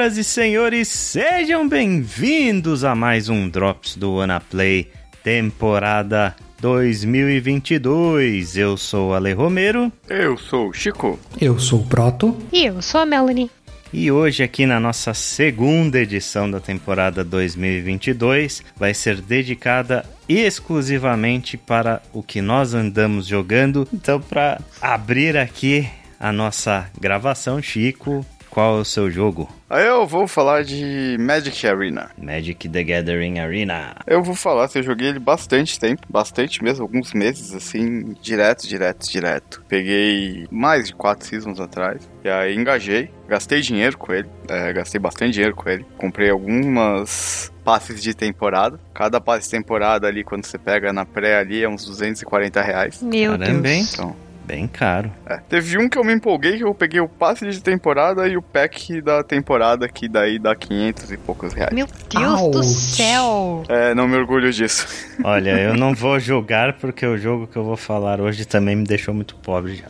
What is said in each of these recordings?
Senhoras e senhores, sejam bem-vindos a mais um Drops do Play temporada 2022. Eu sou o Ale Romero. Eu sou o Chico. Eu sou o Proto. E eu sou a Melanie. E hoje, aqui na nossa segunda edição da temporada 2022, vai ser dedicada exclusivamente para o que nós andamos jogando. Então, para abrir aqui a nossa gravação, Chico, qual é o seu jogo? Aí eu vou falar de Magic Arena. Magic the Gathering Arena. Eu vou falar que eu joguei ele bastante tempo, bastante mesmo, alguns meses, assim, direto, direto, direto. Peguei mais de quatro seasons atrás, e aí engajei, gastei dinheiro com ele, é, gastei bastante dinheiro com ele. Comprei algumas passes de temporada. Cada passe de temporada ali, quando você pega na pré ali, é uns 240 reais. Meu Caramba, Deus. hein? Então, Bem caro. É. Teve um que eu me empolguei, que eu peguei o passe de temporada e o pack da temporada, que daí dá 500 e poucos reais. Meu Deus do Ouch. céu. É, não me orgulho disso. Olha, eu não vou julgar porque o jogo que eu vou falar hoje também me deixou muito pobre já.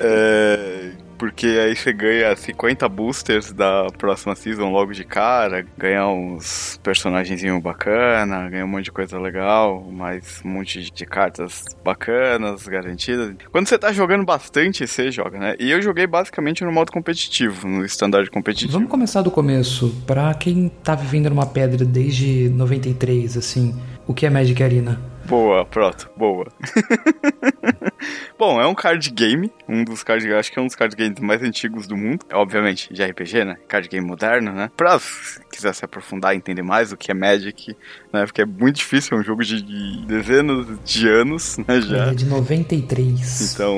É, porque aí você ganha 50 boosters da próxima season logo de cara, ganha uns personagenzinhos bacana, ganha um monte de coisa legal, mais um monte de cartas bacanas, garantidas. Quando você tá jogando bastante, você joga, né? E eu joguei basicamente no modo competitivo, no standard competitivo. Vamos começar do começo. Pra quem tá vivendo numa pedra desde 93, assim, o que é Magic Arena? Boa, pronto, boa. Bom, é um card game, um dos card acho que é um dos card games mais antigos do mundo. Obviamente, de RPG, né? Card game moderno, né? Pra se quiser se aprofundar e entender mais o que é Magic, né? Porque é muito difícil, é um jogo de de dezenas de anos, né? Já. Ele é de 93. Então,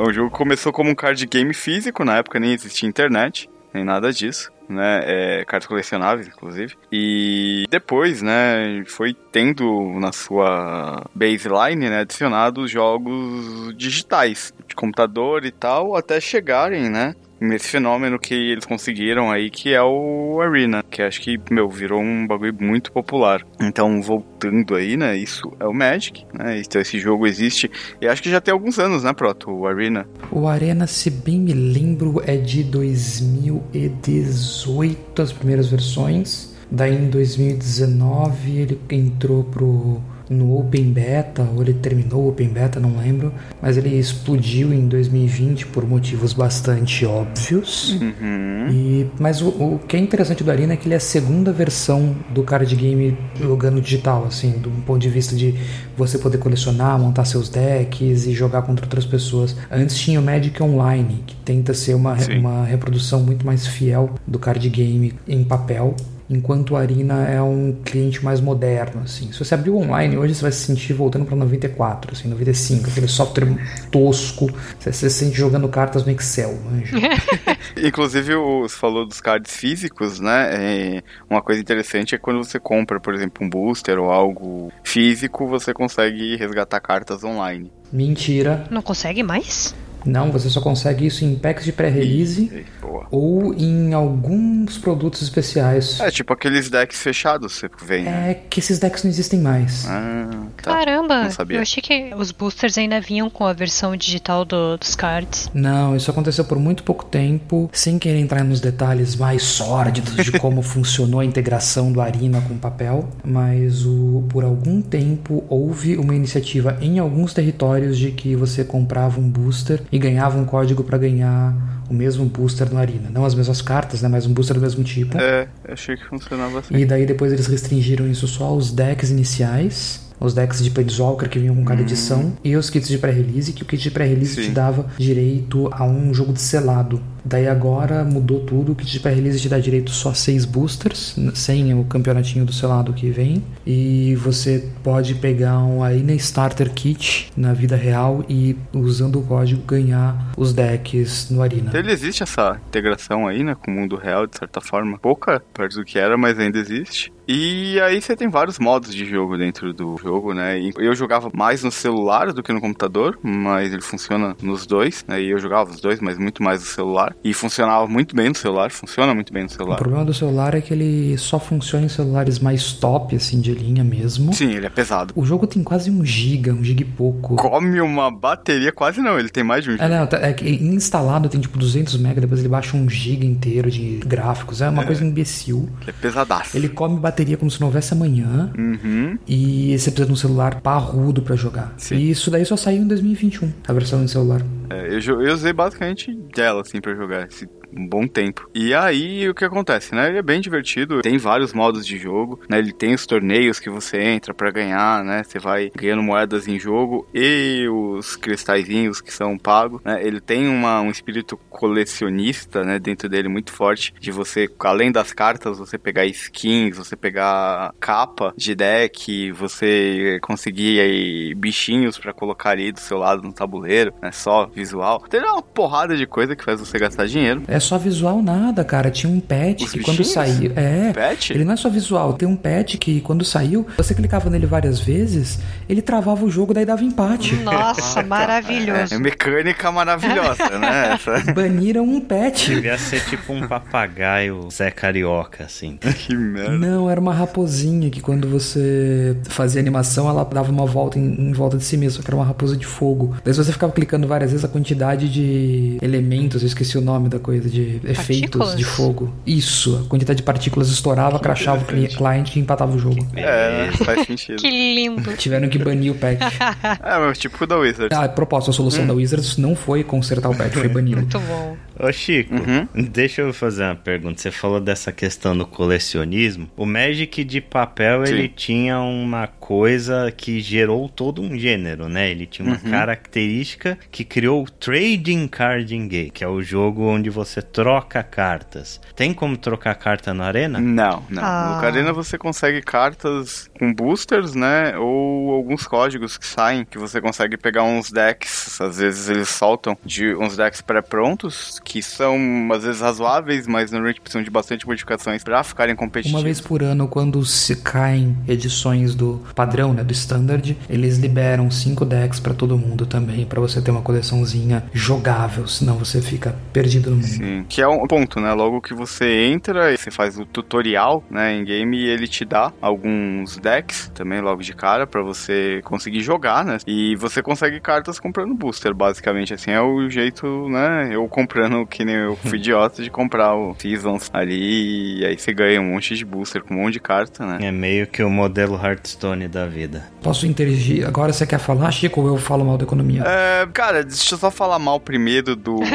é um jogo que começou como um card game físico, na época nem existia internet, nem nada disso, né? É, cartas colecionáveis, inclusive. E depois, né, foi tendo na sua baseline, né, adicionados jogos digitais, de computador e tal, até chegarem, né, nesse fenômeno que eles conseguiram aí, que é o Arena, que acho que, meu, virou um bagulho muito popular. Então, voltando aí, né, isso é o Magic, né, então esse jogo existe, e acho que já tem alguns anos, né, Proto, o Arena. O Arena, se bem me lembro, é de 2018, as primeiras versões. Daí em 2019 ele entrou pro no Open Beta, ou ele terminou o Open Beta, não lembro, mas ele explodiu em 2020 por motivos bastante óbvios. Uhum. E, mas o, o que é interessante do Arena é que ele é a segunda versão do card game jogando digital, assim, do ponto de vista de você poder colecionar, montar seus decks e jogar contra outras pessoas. Antes tinha o Magic Online, que tenta ser uma, Sim. uma reprodução muito mais fiel do card game em papel. Enquanto o Arena é um cliente mais moderno, assim. Se você abrir o online hoje, você vai se sentir voltando para 94, assim, 95, aquele software tosco. Você, você se sente jogando cartas no Excel, manja. Inclusive, o- você falou dos cards físicos, né? É, uma coisa interessante é quando você compra, por exemplo, um booster ou algo físico, você consegue resgatar cartas online. Mentira. Não consegue mais? Não, você só consegue isso em packs de pré-release ou em alguns produtos especiais. É tipo aqueles decks fechados você vem, né? É que esses decks não existem mais. Ah, tá. Caramba, não sabia. eu achei que os boosters ainda vinham com a versão digital do- dos cards. Não, isso aconteceu por muito pouco tempo, sem querer entrar nos detalhes mais sórdidos de como funcionou a integração do Arena com o papel, mas o, por algum tempo houve uma iniciativa em alguns territórios de que você comprava um booster e ganhava um código para ganhar o mesmo booster no Arena. Não as mesmas cartas, né, mas um booster do mesmo tipo. É, achei que funcionava assim. E daí depois eles restringiram isso só aos decks iniciais. Os decks de Planeswalker que vinham com cada edição. E os kits de pré-release, que o kit de pré-release te dava direito a um jogo de selado. Daí agora mudou tudo. O kit de pré-release te dá direito só a seis boosters, sem o campeonatinho do selado que vem. E você pode pegar um Arena Starter Kit na vida real e, usando o código, ganhar os decks no Arena. Então, ele existe essa integração aí, né, com o mundo real, de certa forma. Pouca perto do que era, mas ainda existe. E aí você tem vários modos de jogo dentro do jogo, né? Eu jogava mais no celular do que no computador, mas ele funciona nos dois, né? E eu jogava os dois, mas muito mais no celular. Celular. E funcionava muito bem no celular, funciona muito bem no O celular. problema do celular é que ele só funciona em celulares mais top, assim, de linha mesmo. Sim, ele é pesado. O jogo tem quase um giga, um giga e pouco. Come uma bateria, quase não, ele tem mais de um É, não, tá- é que instalado tem tipo 200 MB, depois ele baixa um giga inteiro de gráficos. É uma coisa imbecil. Ele é pesadaço. Ele come bateria como se não houvesse amanhã. Uhum. E você precisa de um celular parrudo pra jogar. Sim. E isso daí só saiu em 2021, a versão de celular. É, eu, eu usei basicamente dela, assim, pra jogar esse um bom tempo. E aí, o que acontece, né? Ele é bem divertido, tem vários modos de jogo, né? Ele tem os torneios que você entra pra ganhar, né? Você vai ganhando moedas em jogo e os cristalzinhos que são pagos, né? Ele tem uma, um espírito colecionista, né? Dentro dele muito forte, de você, além das cartas, você pegar skins, você pegar capa de deck, você conseguir aí bichinhos pra colocar ali do seu lado no tabuleiro, né? Só visual. Tem uma porrada de coisa que faz você gastar dinheiro. É só visual nada, cara. Tinha um patch Os que quando saiu. É. Patch? Ele não é só visual, tem um patch que quando saiu, você clicava nele várias vezes, ele travava o jogo, daí dava empate. Nossa, maravilhoso. É mecânica maravilhosa, né? Essa... Baniram um patch. Devia ser tipo um papagaio Zé Carioca, assim. que merda. Não, era uma raposinha que quando você fazia animação, ela dava uma volta em, em volta de si mesma, que era uma raposa de fogo. Daí você ficava clicando várias vezes, a quantidade de elementos, eu esqueci o nome da coisa, de efeitos Partículas? de fogo. Isso, a quantidade de partículas estourava, crachava o cli- cliente e empatava o jogo. É, faz sentido. Que lindo. Tiveram que banir o patch. É, mas tipo da Wizard. Ah, a propósito, a solução da Wizards não foi consertar o patch, foi bani-lo. Muito bom. Ô Chico, Uhum. deixa eu fazer uma pergunta. Você falou dessa questão do colecionismo. O Magic de papel, Sim. ele tinha uma coisa que gerou todo um gênero, né? Ele tinha Uhum. uma característica que criou o Trading Card Game, que é o jogo onde você troca cartas. Tem como trocar carta na arena? Não, não. Ah. No Carena você consegue cartas com boosters, né? Ou alguns códigos que saem, que você consegue pegar uns decks. Às vezes eles soltam de uns decks pré-prontos, que são às vezes razoáveis, mas normalmente precisam de bastante modificações pra ficarem competitivos. Uma vez por ano, quando se caem edições do padrão, né, do standard, eles liberam cinco decks pra todo mundo também, pra você ter uma coleçãozinha jogável, senão você fica perdido no mundo. Sim, que é um ponto, né? Logo que você entra e você faz o tutorial, né, em game, e ele te dá alguns decks também logo de cara pra você conseguir jogar, né? E você consegue cartas comprando booster, basicamente, assim, é o jeito, né? Eu comprando que nem eu fui idiota de comprar o Seasons ali e aí você ganha um monte de booster com um monte de carta, né? É meio que o modelo Hearthstone da vida. Posso interagir? Agora você quer falar, Chico, ou eu falo mal da economia? É, cara, deixa eu só falar mal primeiro do.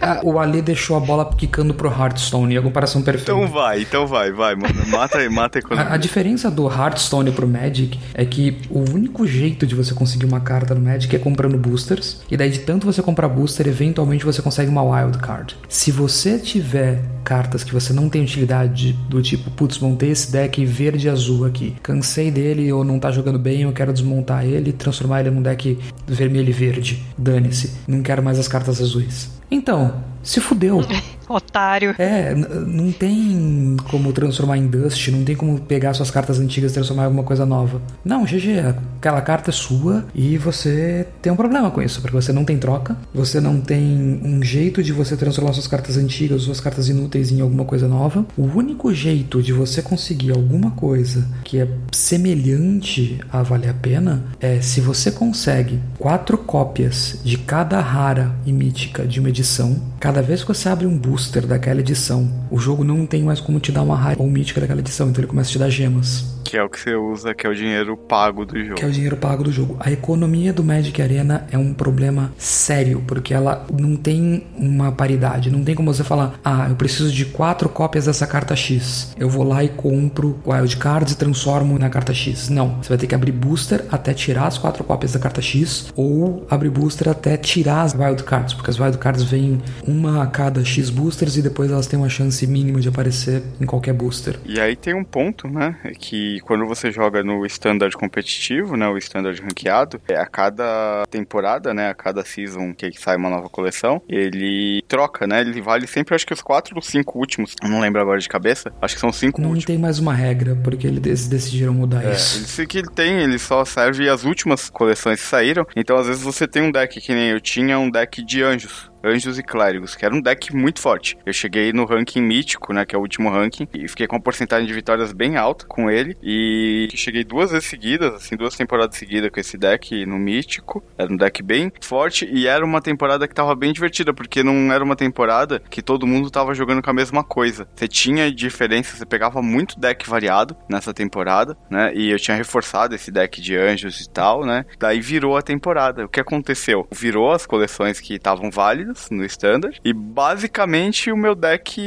Ah, o Ali deixou a bola quicando pro Hearthstone, e a comparação perfeita. então vai, então vai, vai, mano. Mata, mata a economia. A, a diferença do Hearthstone pro Magic é que o único jeito de você conseguir uma carta no Magic é comprando boosters. E daí, de tanto você comprar booster, eventualmente você consegue uma wild card. Se você tiver cartas que você não tem utilidade, do tipo, putz, montei esse deck verde e azul aqui, cansei dele ou não tá jogando bem, eu quero desmontar ele e transformar ele num deck vermelho e verde. Dane-se, não quero mais as cartas azuis. Então, se fudeu. Otário. É, não tem como transformar em Dust, não tem como pegar suas cartas antigas e transformar em alguma coisa nova. Não, GG, aquela carta é sua e você tem um problema com isso, porque você não tem troca, você não tem um jeito de você transformar suas cartas antigas, suas cartas inúteis em alguma coisa nova. O único jeito de você conseguir alguma coisa que é semelhante a valer a pena é se você consegue quatro cópias de cada rara e mítica de uma edição. Cada vez que você abre um booster daquela edição, o jogo não tem mais como te dar uma rara ou mítica daquela edição, então ele começa a te dar gemas. Que é o que você usa, que é o dinheiro pago do jogo. Que é o dinheiro pago do jogo. A economia do Magic Arena é um problema sério, porque ela não tem uma paridade. Não tem como você falar, ah, eu preciso de quatro cópias dessa carta X. Eu vou lá e compro Wild Cards e transformo na carta X. Não. Você vai ter que abrir booster até tirar as quatro cópias da carta X, ou abrir booster até tirar as Wild Cards, porque as Wild Cards vêm uma a cada X booster boosters e depois elas têm uma chance mínima de aparecer em qualquer booster. E aí tem um ponto, né? É que quando você joga no standard competitivo, né? O standard ranqueado, é a cada temporada, né? A cada season que sai uma nova coleção, ele troca, né? Ele vale sempre, acho que os quatro ou cinco últimos. Eu não lembro agora de cabeça. Acho que são cinco Não últimos. tem mais uma regra, porque eles decidiram mudar É, isso. isso que ele tem, ele só serve as últimas coleções que saíram. Então, às vezes, você tem um deck que nem eu tinha um deck de anjos. Anjos e Clérigos, que era um deck muito forte. Eu cheguei no ranking mítico, né, que é o último ranking, e fiquei com uma porcentagem de vitórias bem alta com ele. E cheguei duas vezes seguidas, assim, duas temporadas seguidas com esse deck no mítico. Era um deck bem forte e era uma temporada que tava bem divertida, porque não era uma temporada que todo mundo tava jogando com a mesma coisa. Você tinha diferença, você pegava muito deck variado nessa temporada, né? E eu tinha reforçado esse deck de anjos e tal, né? Daí virou a temporada. O que aconteceu? Virou as coleções que estavam válidas no standard e basicamente o meu deck,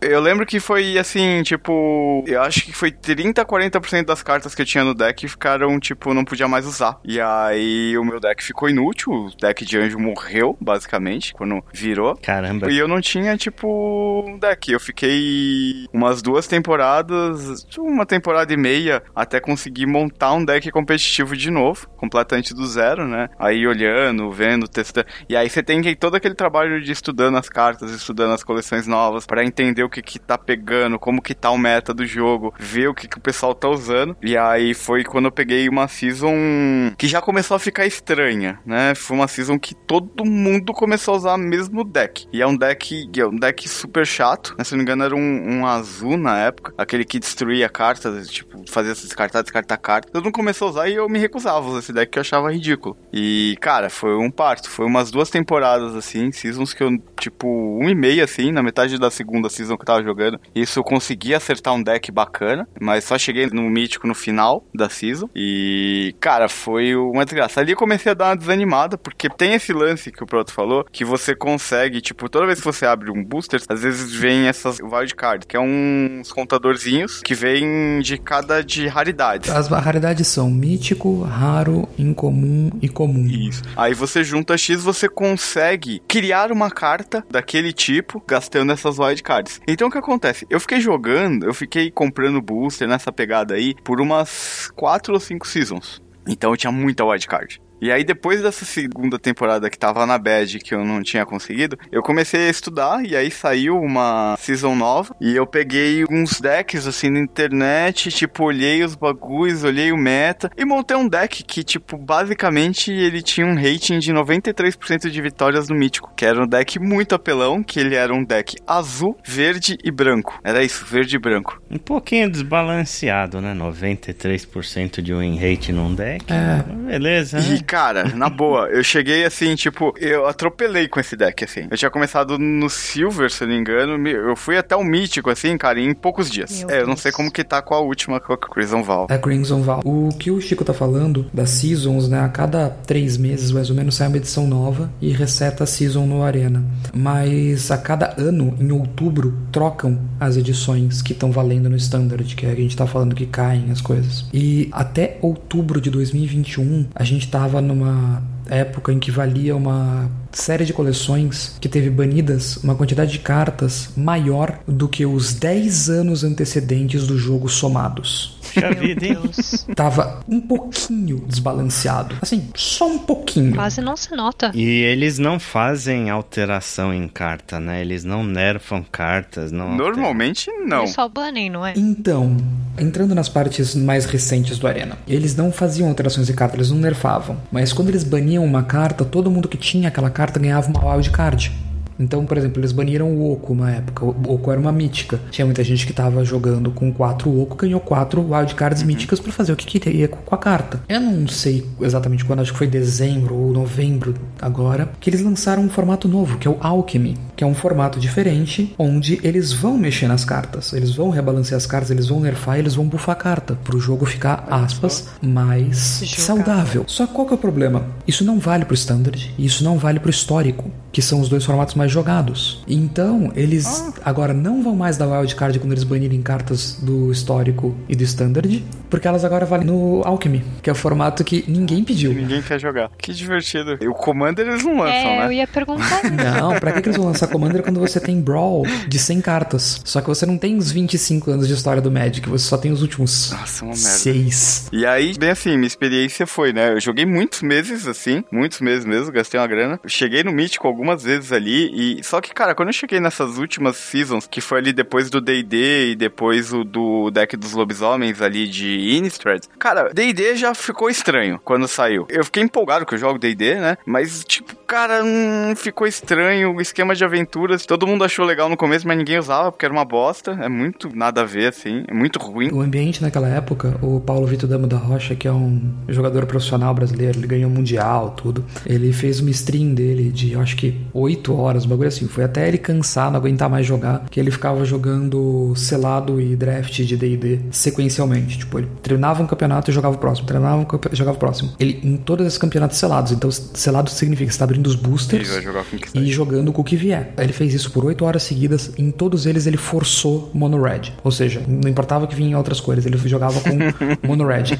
eu lembro que foi assim, tipo, eu acho que foi 30 40% das cartas que eu tinha no deck ficaram tipo não podia mais usar. E aí o meu deck ficou inútil, o deck de anjo morreu basicamente quando virou. Caramba. E eu não tinha, tipo, um deck. Eu fiquei umas duas temporadas, uma temporada e meia, até conseguir montar um deck competitivo de novo, completamente do zero, né? Aí olhando, vendo, testando. E aí você tem que todo aquele trabalho de estudando as cartas, estudando as coleções novas, para entender o que que tá pegando, como que tá o meta do jogo, ver o que que o pessoal tá usando. E aí foi quando eu peguei uma season que já começou a ficar estranha, né? Foi uma season que todo mundo começou a usar o mesmo deck. E é um deck, é um deck super chato. né? Se não me engano, era um, um azul na época. Aquele que destruía cartas, tipo, fazia se descartar, descartar cartas. Todo mundo começou a usar e eu me recusava a usar esse deck que eu achava ridículo. E, cara, foi um parto. Foi umas duas temporadas, assim, seasons que eu, tipo, um e meio, assim, na metade da segunda season que eu tava jogando. Isso eu consegui acertar um deck bacana, mas só cheguei no mítico no final da season. E, cara, foi uma desgraça. Ali eu comecei a dar uma desanimada, porque tem esse lance que o Proto falou, que você consegue, tipo, toda vez que você abre um booster, às vezes vem essas wildcards, que é uns contadorzinhos que vem de cada de raridades. As raridades são mítico, raro, incomum e comum. Isso. Aí você junta X, você consegue criar uma carta daquele tipo, gastando essas wildcards. Então o que acontece? Eu fiquei jogando, eu fiquei comprando booster nessa pegada aí por umas 4 ou 5 seasons. Então eu tinha muita wildcard. E aí, depois dessa segunda temporada que tava na bad, que eu não tinha conseguido, eu comecei a estudar, e aí saiu uma season nova, e eu peguei uns decks, assim, na internet, tipo, olhei os bagulhos, olhei o meta, e montei um deck que, tipo, basicamente, ele tinha um rating de 93% de vitórias no Mítico, que era um deck muito apelão, que ele era um deck azul, verde e branco. Era isso, verde e branco. Um pouquinho desbalanceado, né? 93% de win rate num deck. É. Beleza, né? Cara, na boa, eu cheguei assim, tipo, eu atropelei com esse deck, assim. Eu tinha começado no Silver, se eu não me engano. Eu fui até o Mítico, assim, cara, em poucos dias. Meu é, eu não sei como que tá com a última, com a Crimson Val. A Crimson Val. O que o Chico tá falando das seasons, né? A cada três meses, mais ou menos, sai uma edição nova e reseta a season no Arena. Mas a cada ano, em outubro, trocam as edições que estão valendo no Standard, que é a gente tá falando que caem as coisas. E até outubro de 2021, a gente tava numa época em que valia uma série de coleções que teve banidas uma quantidade de cartas maior do que os 10 anos antecedentes do jogo somados. Hein? Meu Deus. Tava um pouquinho desbalanceado. Assim, só um pouquinho. Quase não se nota. E eles não fazem alteração em carta, né? Eles não nerfam cartas, não alteram. Normalmente, não. Eles só banem, não é? Então, entrando nas partes mais recentes do Arena, eles não faziam alterações de carta, eles não nerfavam. Mas quando eles baniam uma carta, todo mundo que tinha aquela carta ganhava uma wild card. Então, por exemplo, eles baniram o Oco uma época. O Oco era uma mítica. Tinha muita gente que tava jogando com quatro Oco, ganhou quatro wildcards míticas pra fazer o que queria com a carta. Eu não sei exatamente quando, acho que foi dezembro ou novembro agora, que eles lançaram um formato novo, que é o Alchemy, que é um formato diferente, onde eles vão mexer nas cartas. Eles vão rebalancear as cartas, eles vão nerfar, eles vão buffar a carta, pro jogo ficar, aspas, mais Jogável. saudável. Só qual que é o problema? Isso não vale pro Standard e isso não vale pro Histórico, que são os dois formatos mais mais jogados. Então, eles ah. agora não vão mais dar wildcard quando eles banirem cartas do histórico e do standard, porque elas agora valem no Alchemy, que é o formato que ninguém pediu. Ninguém quer jogar. Que divertido. E o Commander eles não lançam, é, né? Eu ia perguntar. não, pra que eles vão lançar Commander quando você tem Brawl de 100 cartas? Só que você não tem os 25 anos de história do Magic, você só tem os últimos Nossa, uma merda. seis. E aí, bem assim, minha experiência foi, né? Eu joguei muitos meses, assim, muitos meses mesmo, gastei uma grana. cheguei no Mítico algumas vezes ali, e só que, cara, quando eu cheguei nessas últimas seasons, que foi ali depois do D&D e depois o do deck dos lobisomens ali de Innistrad, cara, D&D já ficou estranho quando saiu. Eu fiquei empolgado que eu jogo D&D, né? Mas, tipo, cara, hum, ficou estranho o esquema de aventuras. Todo mundo achou legal no começo, mas ninguém usava porque era uma bosta. É muito nada a ver, assim. É muito ruim. O ambiente naquela época, o Paulo Vitor Damo da Rocha, que é um jogador profissional brasileiro, ele ganhou mundial, tudo. Ele fez uma stream dele de, acho que 8 horas, um bagulho assim. Foi até ele cansar, não aguentar mais jogar, que ele ficava jogando selado e draft de D&D sequencialmente. Tipo, ele treinava um campeonato e jogava o próximo, treinava um campeonato e jogava o próximo. Ele, em todos esses campeonatos selados, então selado significa que você tá abrindo os boosters e jogando com o que vier. Ele fez isso por 8 horas seguidas, em todos eles ele forçou mono red. Ou seja, não importava que vinha em outras cores, ele jogava com mono red.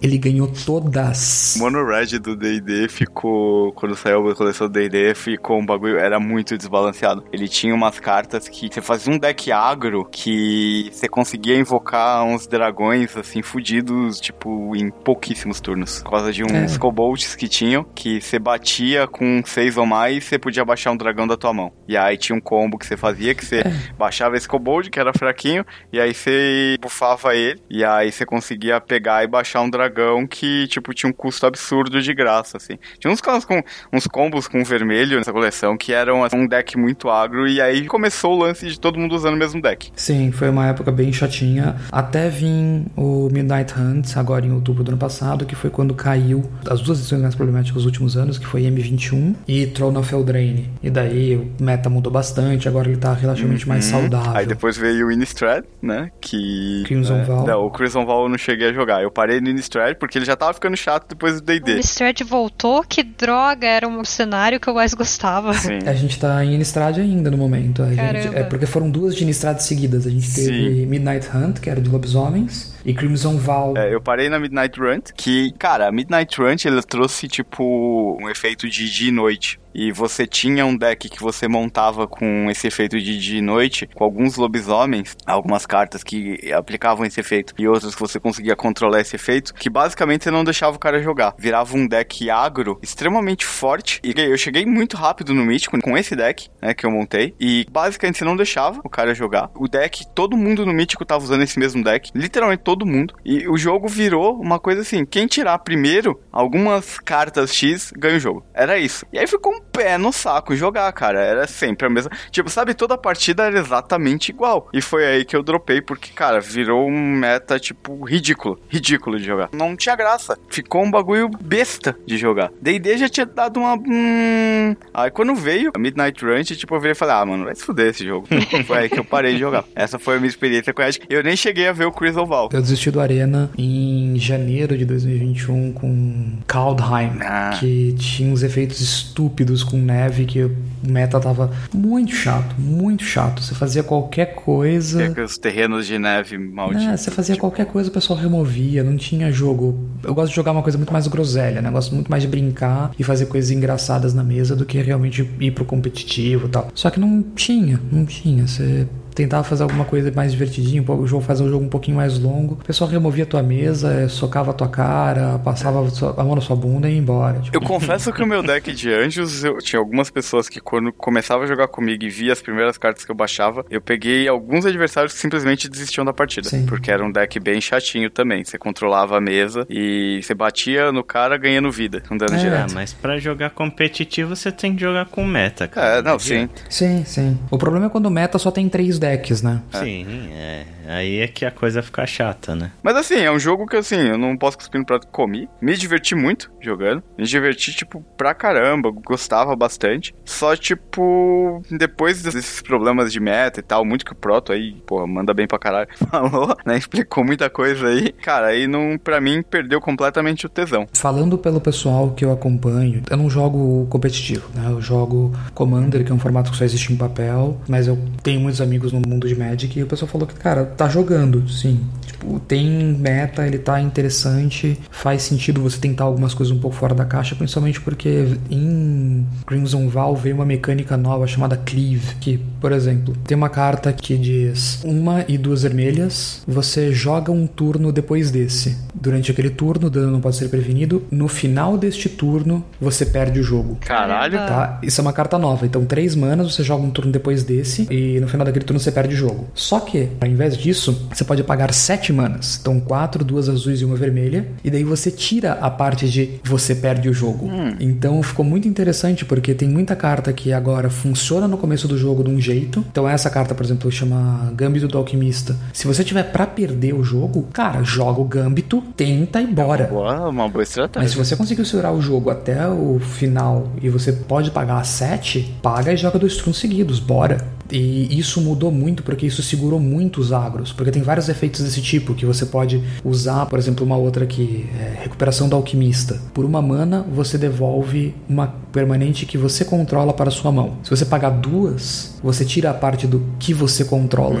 Ele ganhou todas. Mono red do D&D ficou quando saiu a coleção do D&D ficou um bagulho era muito desbalanceado. Ele tinha umas cartas que você fazia um deck agro que você conseguia invocar uns dragões assim fudidos, tipo em pouquíssimos turnos, por causa de uns é. kobolds que tinham que você batia com seis ou mais, você podia baixar um dragão da tua mão. E aí tinha um combo que você fazia que você é. baixava esse kobold que era fraquinho e aí você bufava ele e aí você conseguia pegar e baixar um dragão que tipo tinha um custo absurdo de graça assim. Tinha uns com uns combos com vermelho nessa coleção que eram assim, um deck muito agro e aí começou o lance de todo mundo usando o mesmo deck. Sim, foi uma época bem chatinha. Até vir o Midnight Hunt agora em outubro do ano passado, que foi quando caiu as duas edições mais problemáticas dos últimos anos, que foi M21 e Throne of Eldraine. E daí o meta mudou bastante, agora ele tá relativamente uhum. mais saudável. Aí depois veio o Innistrad, né? Que. Crimson é, Val. Não, o Crimson Val eu não cheguei a jogar. Eu parei no Innistrad porque ele já tava ficando chato depois do DD. O Innistrad voltou, que droga, era um cenário que eu mais gostava. Sim. A gente tá em Innistrad ainda no momento. A gente, é porque foram duas de Innistrad seguidas. A gente teve Sim. Midnight Hunt, que era de lobisomens e Crimson Val. É, eu parei na Midnight Run, que, cara, a Midnight Run, ela trouxe, tipo, um efeito de dia e noite e você tinha um deck que você montava com esse efeito de dia e noite, com alguns lobisomens, algumas cartas que aplicavam esse efeito e outras que você conseguia controlar esse efeito, que basicamente você não deixava o cara jogar. Virava um deck agro extremamente forte e eu cheguei muito rápido no Mítico com esse deck, né, que eu montei e basicamente você não deixava o cara jogar. O deck, todo mundo no Mítico tava usando esse mesmo deck, literalmente todo mundo. E o jogo virou uma coisa assim, quem tirar primeiro algumas cartas X ganha o jogo. Era isso. E aí ficou um pé no saco jogar, cara. Era sempre a mesma. Tipo, sabe, toda a partida era exatamente igual. E foi aí que eu dropei, porque, cara, virou um meta, tipo, ridículo. Ridículo de jogar. Não tinha graça. Ficou um bagulho besta de jogar. DD já tinha dado uma. Hum... Aí quando veio a Midnight Ranch, tipo, eu virei e falei, ah, mano, vai se fuder esse jogo. foi aí que eu parei de jogar. Essa foi a minha experiência com Edge. Eu nem cheguei a ver o Crystal Val. Eu desisti do Arena em janeiro de 2021 com Kaldheim, ah. que tinha uns efeitos estúpidos com neve que o meta tava muito chato, muito chato. Você fazia qualquer coisa. Tem os terrenos de neve malditos. É, você fazia qualquer coisa, o pessoal removia, não tinha jogo. Eu gosto de jogar uma coisa muito mais groselha, né? Eu gosto muito mais de brincar e fazer coisas engraçadas na mesa do que realmente ir pro competitivo e tal. Só que não tinha, não tinha. Você tentava fazer alguma coisa mais divertidinha, o jogo fazer um jogo um pouquinho mais longo. O pessoal removia a tua mesa, é, socava a tua cara, passava a mão na sua bunda e ia embora. Tipo. Eu confesso que o meu deck de anjos, eu tinha algumas pessoas que quando começava a jogar comigo e via as primeiras cartas que eu baixava, eu peguei alguns adversários que simplesmente desistiam da partida. Sim. Porque era um deck bem chatinho também. Você controlava a mesa e você batia no cara ganhando vida, um dano é, direto. mas para jogar competitivo você tem que jogar com meta, cara. É, não, sim. Sim, sim. O problema é quando o meta só tem três decks decks, né? Sim, é. Aí é que a coisa fica chata, né? Mas assim, é um jogo que assim, eu não posso cuspir no prato que comi. Me diverti muito jogando. Me diverti, tipo, pra caramba. Gostava bastante. Só, tipo, depois desses problemas de meta e tal, muito que o Proto aí, pô, manda bem pra caralho, falou, né? Explicou muita coisa aí. Cara, aí não, pra mim, perdeu completamente o tesão. Falando pelo pessoal que eu acompanho, eu não jogo competitivo, né? Eu jogo Commander, que é um formato que só existe em papel, mas eu tenho muitos amigos no mundo de Magic e o pessoal falou que, cara, tá jogando, sim. Tipo, tem meta, ele tá interessante, faz sentido você tentar algumas coisas um pouco fora da caixa, principalmente porque em Crimson Val veio uma mecânica nova chamada Cleave, que, por exemplo, tem uma carta que diz uma e duas vermelhas, você joga um turno depois desse. Durante aquele turno, o dano não pode ser prevenido. No final deste turno, você perde o jogo. Caralho. Tá? Isso é uma carta nova. Então, três manas, você joga um turno depois desse, e no final daquele turno você perde o jogo. Só que, ao invés disso, você pode pagar sete manas. Então, quatro, duas azuis e uma vermelha. E daí você tira a parte de você perde o jogo. Então, ficou muito interessante, porque tem muita carta que agora funciona no começo do jogo de um jeito. Então, essa carta, por exemplo, chama Gambito do Alquimista. Se você tiver pra perder o jogo, cara, joga o Gambito, tenta e bora. Boa, uma boa estratégia. Mas se você conseguiu segurar o jogo até o final e você pode pagar 7, paga e joga dois turnos seguidos, bora. E isso mudou muito porque isso segurou muito os agros. Porque tem vários efeitos desse tipo que você pode usar, por exemplo, uma outra aqui, é recuperação do alquimista. Por uma mana, você devolve uma permanente que você controla para sua mão. Se você pagar duas, você tira a parte do que você controla.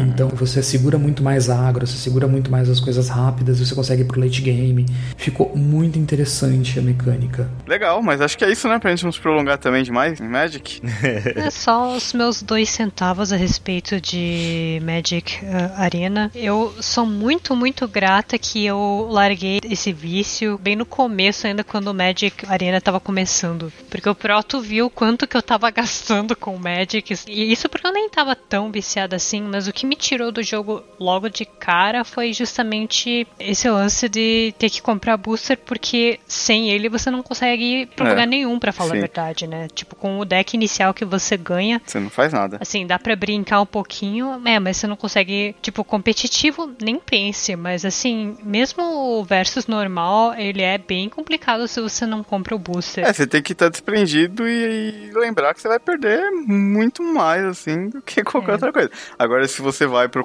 Então você segura muito mais agro, você segura muito mais as coisas rápidas, você consegue ir pro late game. Ficou muito interessante a mecânica. Legal, mas acho que é isso, né? Pra gente não se prolongar também demais em Magic. É só os meus dois centavos a respeito de Magic uh, Arena. Eu sou muito, muito grata que eu larguei esse vício bem no começo, ainda quando o Magic Arena tava começando. Porque o Proto viu quanto que eu tava gastando com Magic. E isso porque eu nem tava tão viciada assim, mas o que me tirou do jogo logo de cara foi justamente esse lance de ter que comprar booster, porque sem ele você não consegue ir pra É, lugar nenhum, pra falar sim. a verdade, né? Tipo, com o deck inicial que você ganha, Você não faz nada. Assim, dá pra brincar um pouquinho, é, mas você não consegue, tipo, competitivo, nem pense, mas assim, mesmo o versus normal, ele é bem complicado se você não compra o booster. É, você tem que estar desprendido e, e lembrar que você vai perder muito mais, assim, do que qualquer É. outra coisa. Agora, se você vai pro.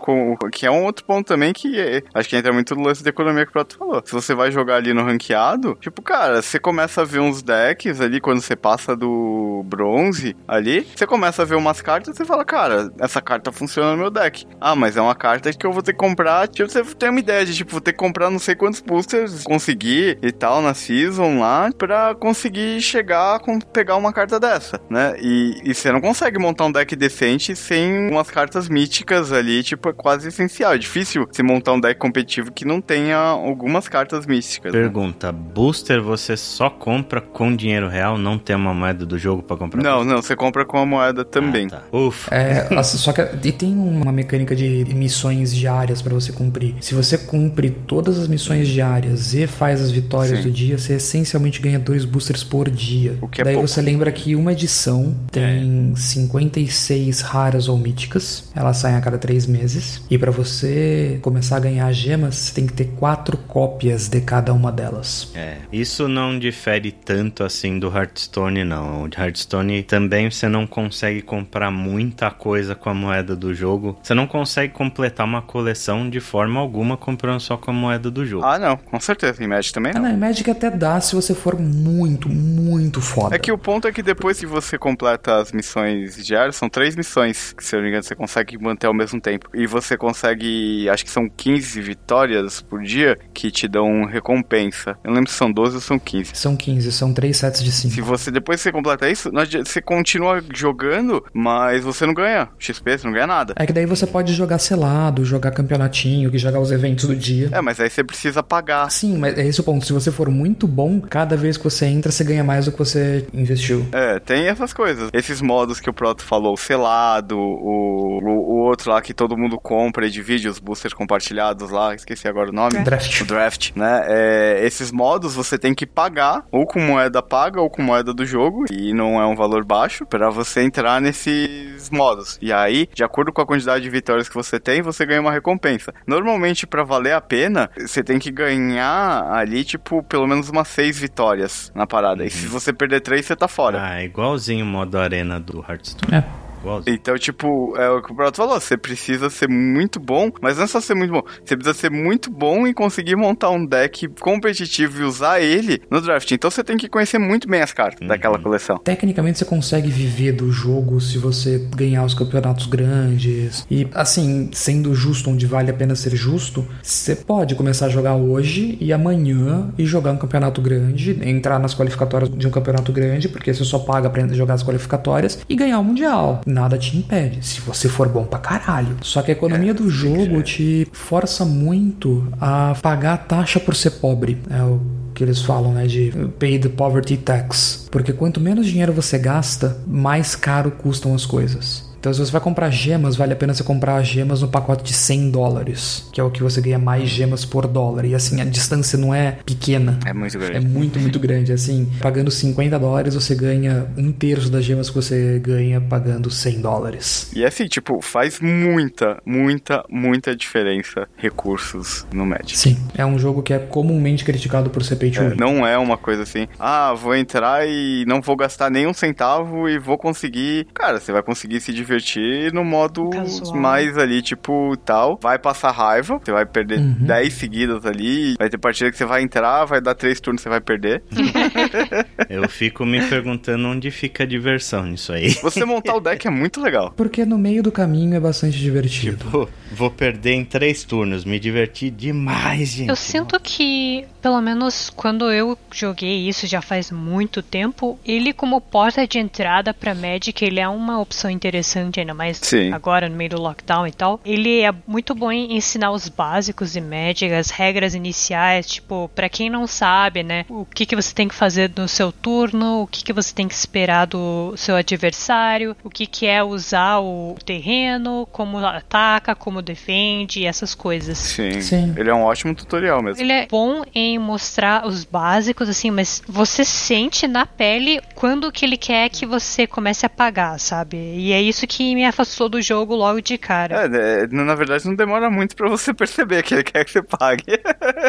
Que é um outro ponto também que é- acho que entra muito no lance da economia que o Prato falou. Se você vai jogar ali no ranqueado, tipo, cara, você começa a ver uns decks ali, quando você passa do bronze ali, você começa a ver umas cartas e você fala, cara, essa carta funciona no meu deck. Ah, mas é uma carta que eu vou ter que comprar. Tipo, você tem uma ideia de, tipo, vou ter que comprar não sei quantos boosters, conseguir e tal na season lá, pra conseguir chegar com pegar uma carta dessa, né? E, e você não consegue montar um deck decente sem umas cartas míticas ali, tipo, é quase essencial. É difícil você montar um deck competitivo que não tenha algumas cartas místicas. né? Pergunta: booster você só compra com dinheiro real? Não tem uma moeda do jogo pra comprar? Não, não, você compra com a moeda também. Ah, tá. Ufa. É, só que e tem uma mecânica de missões diárias pra você cumprir. Se você cumpre todas as missões diárias e faz as vitórias Sim. do dia, você essencialmente ganha dois boosters por dia. O que é Daí pouco. você lembra que uma edição tem 56 raras ou míticas. Elas saem a cada três meses. E pra você começar a ganhar gemas, você tem que ter quatro cópias de cada uma delas. É, isso não difere tanto assim do Hearthstone, não. O Hearthstone também você não consegue comprar muita coisa com a moeda do jogo. Você não consegue completar uma coleção de forma alguma comprando só com a moeda do jogo. Ah, não, com certeza. Em Magic também Ah, não. não, em Magic até dá se você for muito, muito foda. É que o ponto é que depois que você completa as missões diárias, são três missões que, se eu não me engano, você consegue manter ao mesmo tempo. E você consegue, acho que são 15 vitórias por dia que te dão recompensa. Eu não lembro se são 12 ou são 15. São 15, são três sets de 5. Se você depois você completa isso, você continua jogando, mas você não ganha XP, você não ganha nada. É que daí você pode jogar selado, jogar campeonatinho, que jogar os eventos do dia. É, mas aí você precisa pagar. Sim, mas é esse o ponto. Se você for muito bom, cada vez que você entra, você ganha mais do que você investiu. É, tem essas coisas. Esses modos que o Proto falou, o selado, o, o, o outro lá que todo mundo compra e divide os boosters compartilhados lá, esqueci agora o nome. Draft. O draft, né? É, esses modos você tem que pagar, ou com moeda paga ou com moeda do jogo, e não é um valor baixo, para você entrar nesses modos. E aí, de acordo com a quantidade de vitórias que você tem, você ganha uma recompensa. Normalmente, para valer a pena, você tem que ganhar ali, tipo, pelo menos umas seis vitórias na parada. E se você perder três, você tá fora. Ah, igualzinho o modo arena do Hearthstone. É. Então, tipo, é o que o Prato falou, você precisa ser muito bom, mas não é só ser muito bom, você precisa ser muito bom em conseguir montar um deck competitivo e usar ele no draft. Então você tem que conhecer muito bem as cartas daquela coleção. Tecnicamente você consegue viver do jogo se você ganhar os campeonatos grandes. E assim, sendo justo onde vale a pena ser justo, você pode começar a jogar hoje e amanhã e jogar um campeonato grande, entrar nas qualificatórias de um campeonato grande, porque você só paga pra jogar as qualificatórias e ganhar o mundial. Nada te impede, se você for bom pra caralho. Só que a economia do jogo te força muito a pagar a taxa por ser pobre. É o que eles falam, né, de pay the poverty tax. Porque quanto menos dinheiro você gasta, mais caro custam as coisas. Então, se você vai comprar gemas, vale a pena você comprar as gemas no pacote de 100 dólares, que é o que você ganha mais gemas por dólar. E assim, a distância não é pequena. É muito grande. É muito, muito grande. Assim, pagando 50 dólares, você ganha um terço das gemas que você ganha pagando 100 dólares. E assim, tipo, faz muita, muita, muita diferença recursos no Magic. Sim, é um jogo que é comumente criticado por ser pay to win. não é uma coisa assim, ah, vou entrar e não vou gastar nenhum centavo e vou conseguir. Cara, você vai conseguir se divertir no modo Casual. mais ali, tipo, tal. Vai passar raiva, você vai perder Uhum. 10 seguidas ali. Vai ter partida que você vai entrar, vai dar 3 turnos, você vai perder. Eu fico me perguntando onde fica a diversão nisso aí. Você montar o deck é muito legal. Porque no meio do caminho é bastante divertido. Tipo, vou perder em três turnos, me diverti demais, gente. Eu sinto que, pelo menos quando eu joguei isso já faz muito tempo, ele como porta de entrada pra Magic, ele é uma opção interessante, ainda mais Sim. agora no meio do lockdown e tal. Ele é muito bom em ensinar os básicos de Magic, as regras iniciais, tipo, pra quem não sabe, né, o que, que você tem que fazer no seu turno, o que, que você tem que esperar do seu adversário, o que, que é usar o terreno, como ataca, como defende, essas coisas. Sim. Sim. Ele é um ótimo tutorial mesmo. Ele é bom em mostrar os básicos, assim, mas você sente na pele quando que ele quer que você comece a pagar, sabe? E é isso que me afastou do jogo logo de cara. É, é, na verdade não demora muito pra você perceber que ele quer que você pague.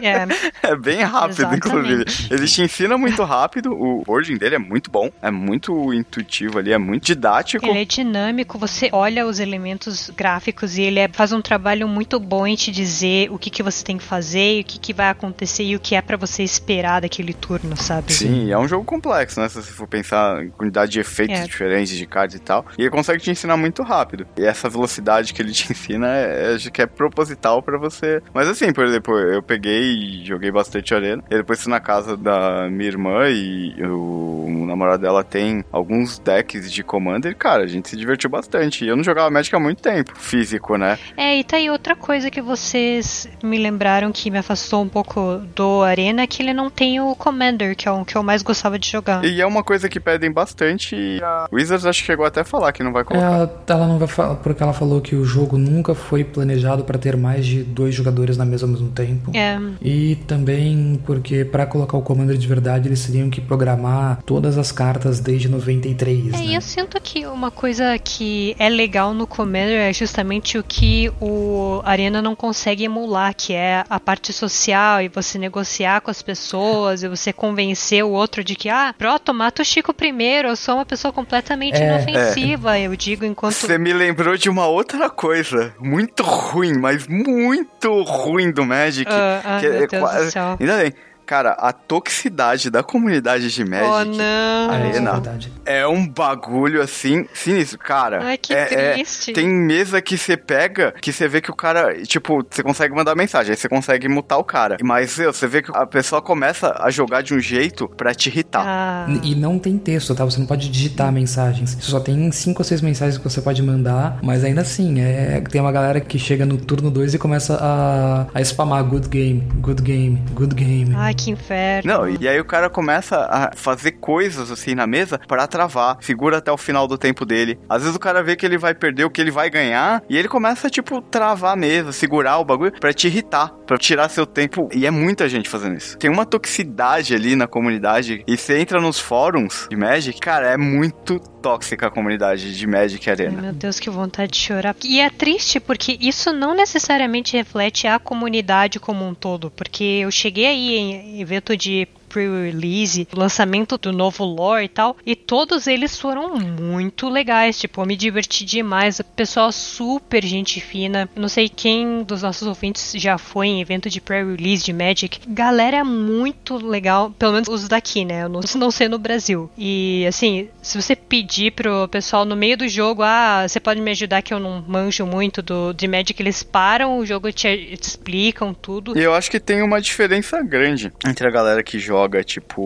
É, É bem rápido, Exatamente. inclusive. Ele te ensina muito rápido, o boarding dele é muito bom, é muito intuitivo ali, é muito didático. ele é dinâmico, você olha os elementos gráficos e ele é- faz um trabalho muito bom em te dizer o que, que você tem que fazer, e o que, que vai acontecer e o que é pra você esperar daquele turno, sabe? Sim, é um jogo complexo, né? Se você for pensar em quantidade de efeitos É. diferentes de cards e tal. E ele consegue te ensinar muito rápido. E essa velocidade que ele te ensina é, é- acho que é proposital pra você. Mas assim, por exemplo, eu peguei e joguei bastante arena. E depois fui na casa da minha irmã e o, o namorado dela tem alguns decks de Commander. Cara, a gente se divertiu bastante. E eu não jogava Magic há muito tempo, físico, né? É, e tá aí outra coisa que vocês me lembraram que me afastou um pouco do Arena, é que ele não tem o Commander, que é o que eu mais gostava de jogar. E é uma coisa que pedem bastante. E a Wizards acho que chegou até a falar que não vai colocar. Ela, ela não vai falar, porque ela falou que o jogo nunca foi planejado para ter mais de dois jogadores na mesa ao mesmo tempo. É, E também porque para colocar o Commander de verdade eles teriam que programar todas as cartas desde 93, É, e né? eu sinto que uma coisa que é legal no Commander é justamente o que o Arena não consegue emular, que é a parte social e você negociar com as pessoas e você convencer o outro de que, ah, Proto, mata o Chico primeiro, eu sou uma pessoa completamente É. inofensiva, eu digo enquanto... Você me lembrou de uma outra coisa muito ruim, mas muito ruim do Magic. Ah, ai, que é Deus qua- do céu. Ainda bem. Cara, a toxicidade da comunidade de Oh, Magic não! Isso é Arena. verdade. é um bagulho assim sinistro. Cara, Ai, que é- é- triste. tem mesa que você pega que você vê que o cara, tipo, você consegue mandar mensagem, aí você consegue mutar o cara. Mas meu, você vê que a pessoa começa a jogar de um jeito pra te irritar. Ah, E não tem texto, tá? Você não pode digitar mensagens. Você só tem cinco ou seis mensagens que você pode mandar, mas ainda assim, é, tem uma galera que chega no turno 2 e começa a, a spamar good game, good game, good game. Ai, que inferno. Não, e aí o cara começa a fazer coisas assim na mesa para travar, segura até o final do tempo dele. Às vezes o cara vê que ele vai perder o que ele vai ganhar e ele começa tipo travar a mesa, segurar o bagulho para te irritar, para tirar seu tempo. E é muita gente fazendo isso. Tem uma toxicidade ali na comunidade e você entra nos fóruns de Magic, cara, é muito tóxica a comunidade de Magic Arena. Ai, meu Deus, que vontade de chorar. E é triste porque isso não necessariamente reflete a comunidade como um todo, porque eu cheguei aí em evento de pre-release, lançamento do novo lore e tal, e todos eles foram muito legais, tipo, eu me diverti demais, o pessoal super gente fina, não sei quem dos nossos ouvintes já foi em evento de pre-release de Magic, galera muito legal, pelo menos os daqui, né, não, não sei no Brasil, e assim, se você pedir pro pessoal no meio do jogo, ah, você pode me ajudar que eu não manjo muito do, de Magic, eles param o jogo te, te explicam tudo. E eu acho que tem uma diferença grande entre a galera que joga joga, tipo,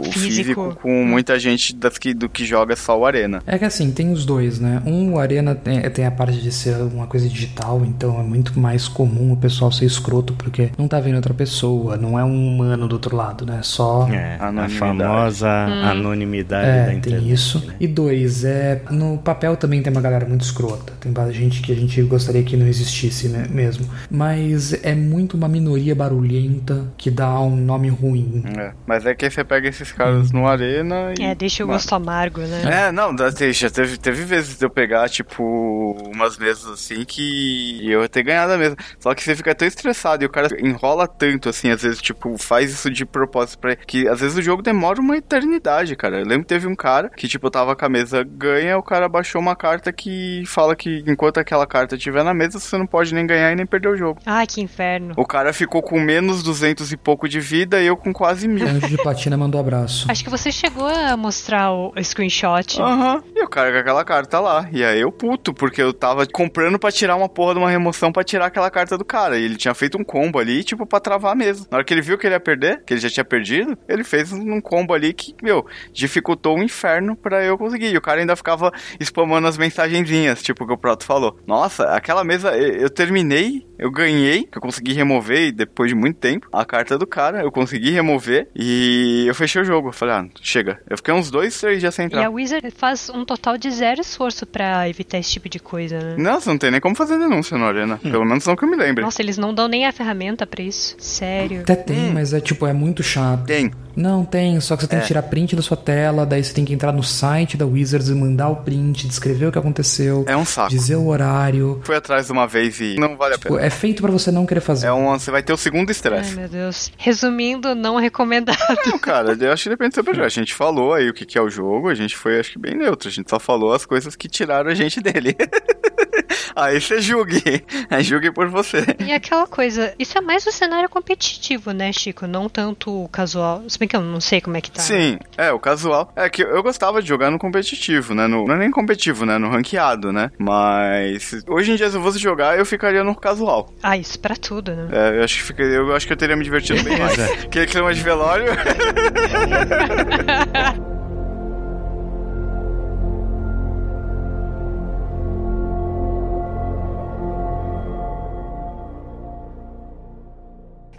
o físico, físico com muita gente das que, do que joga só o Arena. É que assim, tem os dois, né? Um, o Arena tem, tem a parte de ser uma coisa digital, então é muito mais comum o pessoal ser escroto, porque não tá vendo outra pessoa, não é um humano do outro lado, né? Só. É, a famosa hum. anonimidade é, da internet. Tem isso. Né? E dois, é. No papel também tem uma galera muito escrota. Tem gente que a gente gostaria que não existisse né, mesmo. Mas é muito uma minoria barulhenta que dá um nome ruim. É. Mas é que você pega esses caras no Arena e. É, deixa o gosto amargo, né? É, não, já teve, teve vezes de eu pegar, tipo, umas mesas assim que eu ia ter ganhado a mesa. Só que você fica tão estressado e o cara enrola tanto, assim, às vezes, tipo, faz isso de propósito pra. Que às vezes o jogo demora uma eternidade, cara. Eu lembro que teve um cara que, tipo, tava com a mesa ganha, o cara baixou uma carta que fala que enquanto aquela carta estiver na mesa, você não pode nem ganhar e nem perder o jogo. Ai, que inferno. O cara ficou com menos 200 e pouco de vida e eu com quase mil. Anjo de Platina mandou abraço. Acho que você chegou a mostrar o screenshot. Aham. Uhum. E o cara com aquela carta lá. E aí eu puto, porque eu tava comprando pra tirar uma porra de uma remoção pra tirar aquela carta do cara. E ele tinha feito um combo ali, tipo, pra travar mesmo. Na hora que ele viu que ele ia perder, que ele já tinha perdido, ele fez um combo ali que, meu, dificultou o um inferno pra eu conseguir. E o cara ainda ficava spamando as mensagenzinhas, tipo, que o Proto falou. Nossa, aquela mesa, eu terminei, eu ganhei, que eu consegui remover depois de muito tempo a carta do cara. Eu consegui remover e eu fechei o jogo. Eu falei, ah, chega. Eu fiquei uns dois, três dias sem entrar. E a Wizard faz um total de zero esforço para evitar esse tipo de coisa, né? Não, você não tem nem como fazer denúncia no Arena. Hum. Pelo menos não que eu me lembre. Nossa, eles não dão nem a ferramenta para isso. Sério. Até tem, hum. mas é tipo, é muito chato. Tem. Não, tem, só que você tem é. que tirar print da sua tela, daí você tem que entrar no site da Wizards e mandar o print, descrever o que aconteceu. É um saco. Dizer o horário. Fui atrás de uma vez e não vale tipo, a pena. É feito para você não querer fazer. É um, você vai ter o segundo estresse. Ai, meu Deus. Resumindo, não recomendado. Não, cara, eu acho que depende do seu projeto. A gente falou aí o que é o jogo, a gente foi, acho que, bem neutro. A gente só falou as coisas que tiraram a gente dele. Aí você julgue. Aí julgue por você. E aquela coisa, isso é mais o cenário competitivo, né, Chico? Não tanto o casual. Se bem que eu não sei como é que tá. Sim, é, o casual. É que eu gostava de jogar no competitivo, né? No, não é nem competitivo, né? No ranqueado, né? Mas hoje em dia, se eu fosse jogar, eu ficaria no casual. Ah, isso pra tudo, né? É, eu acho que, fica, eu, acho que eu teria me divertido bem mais. Aquele clima de velório.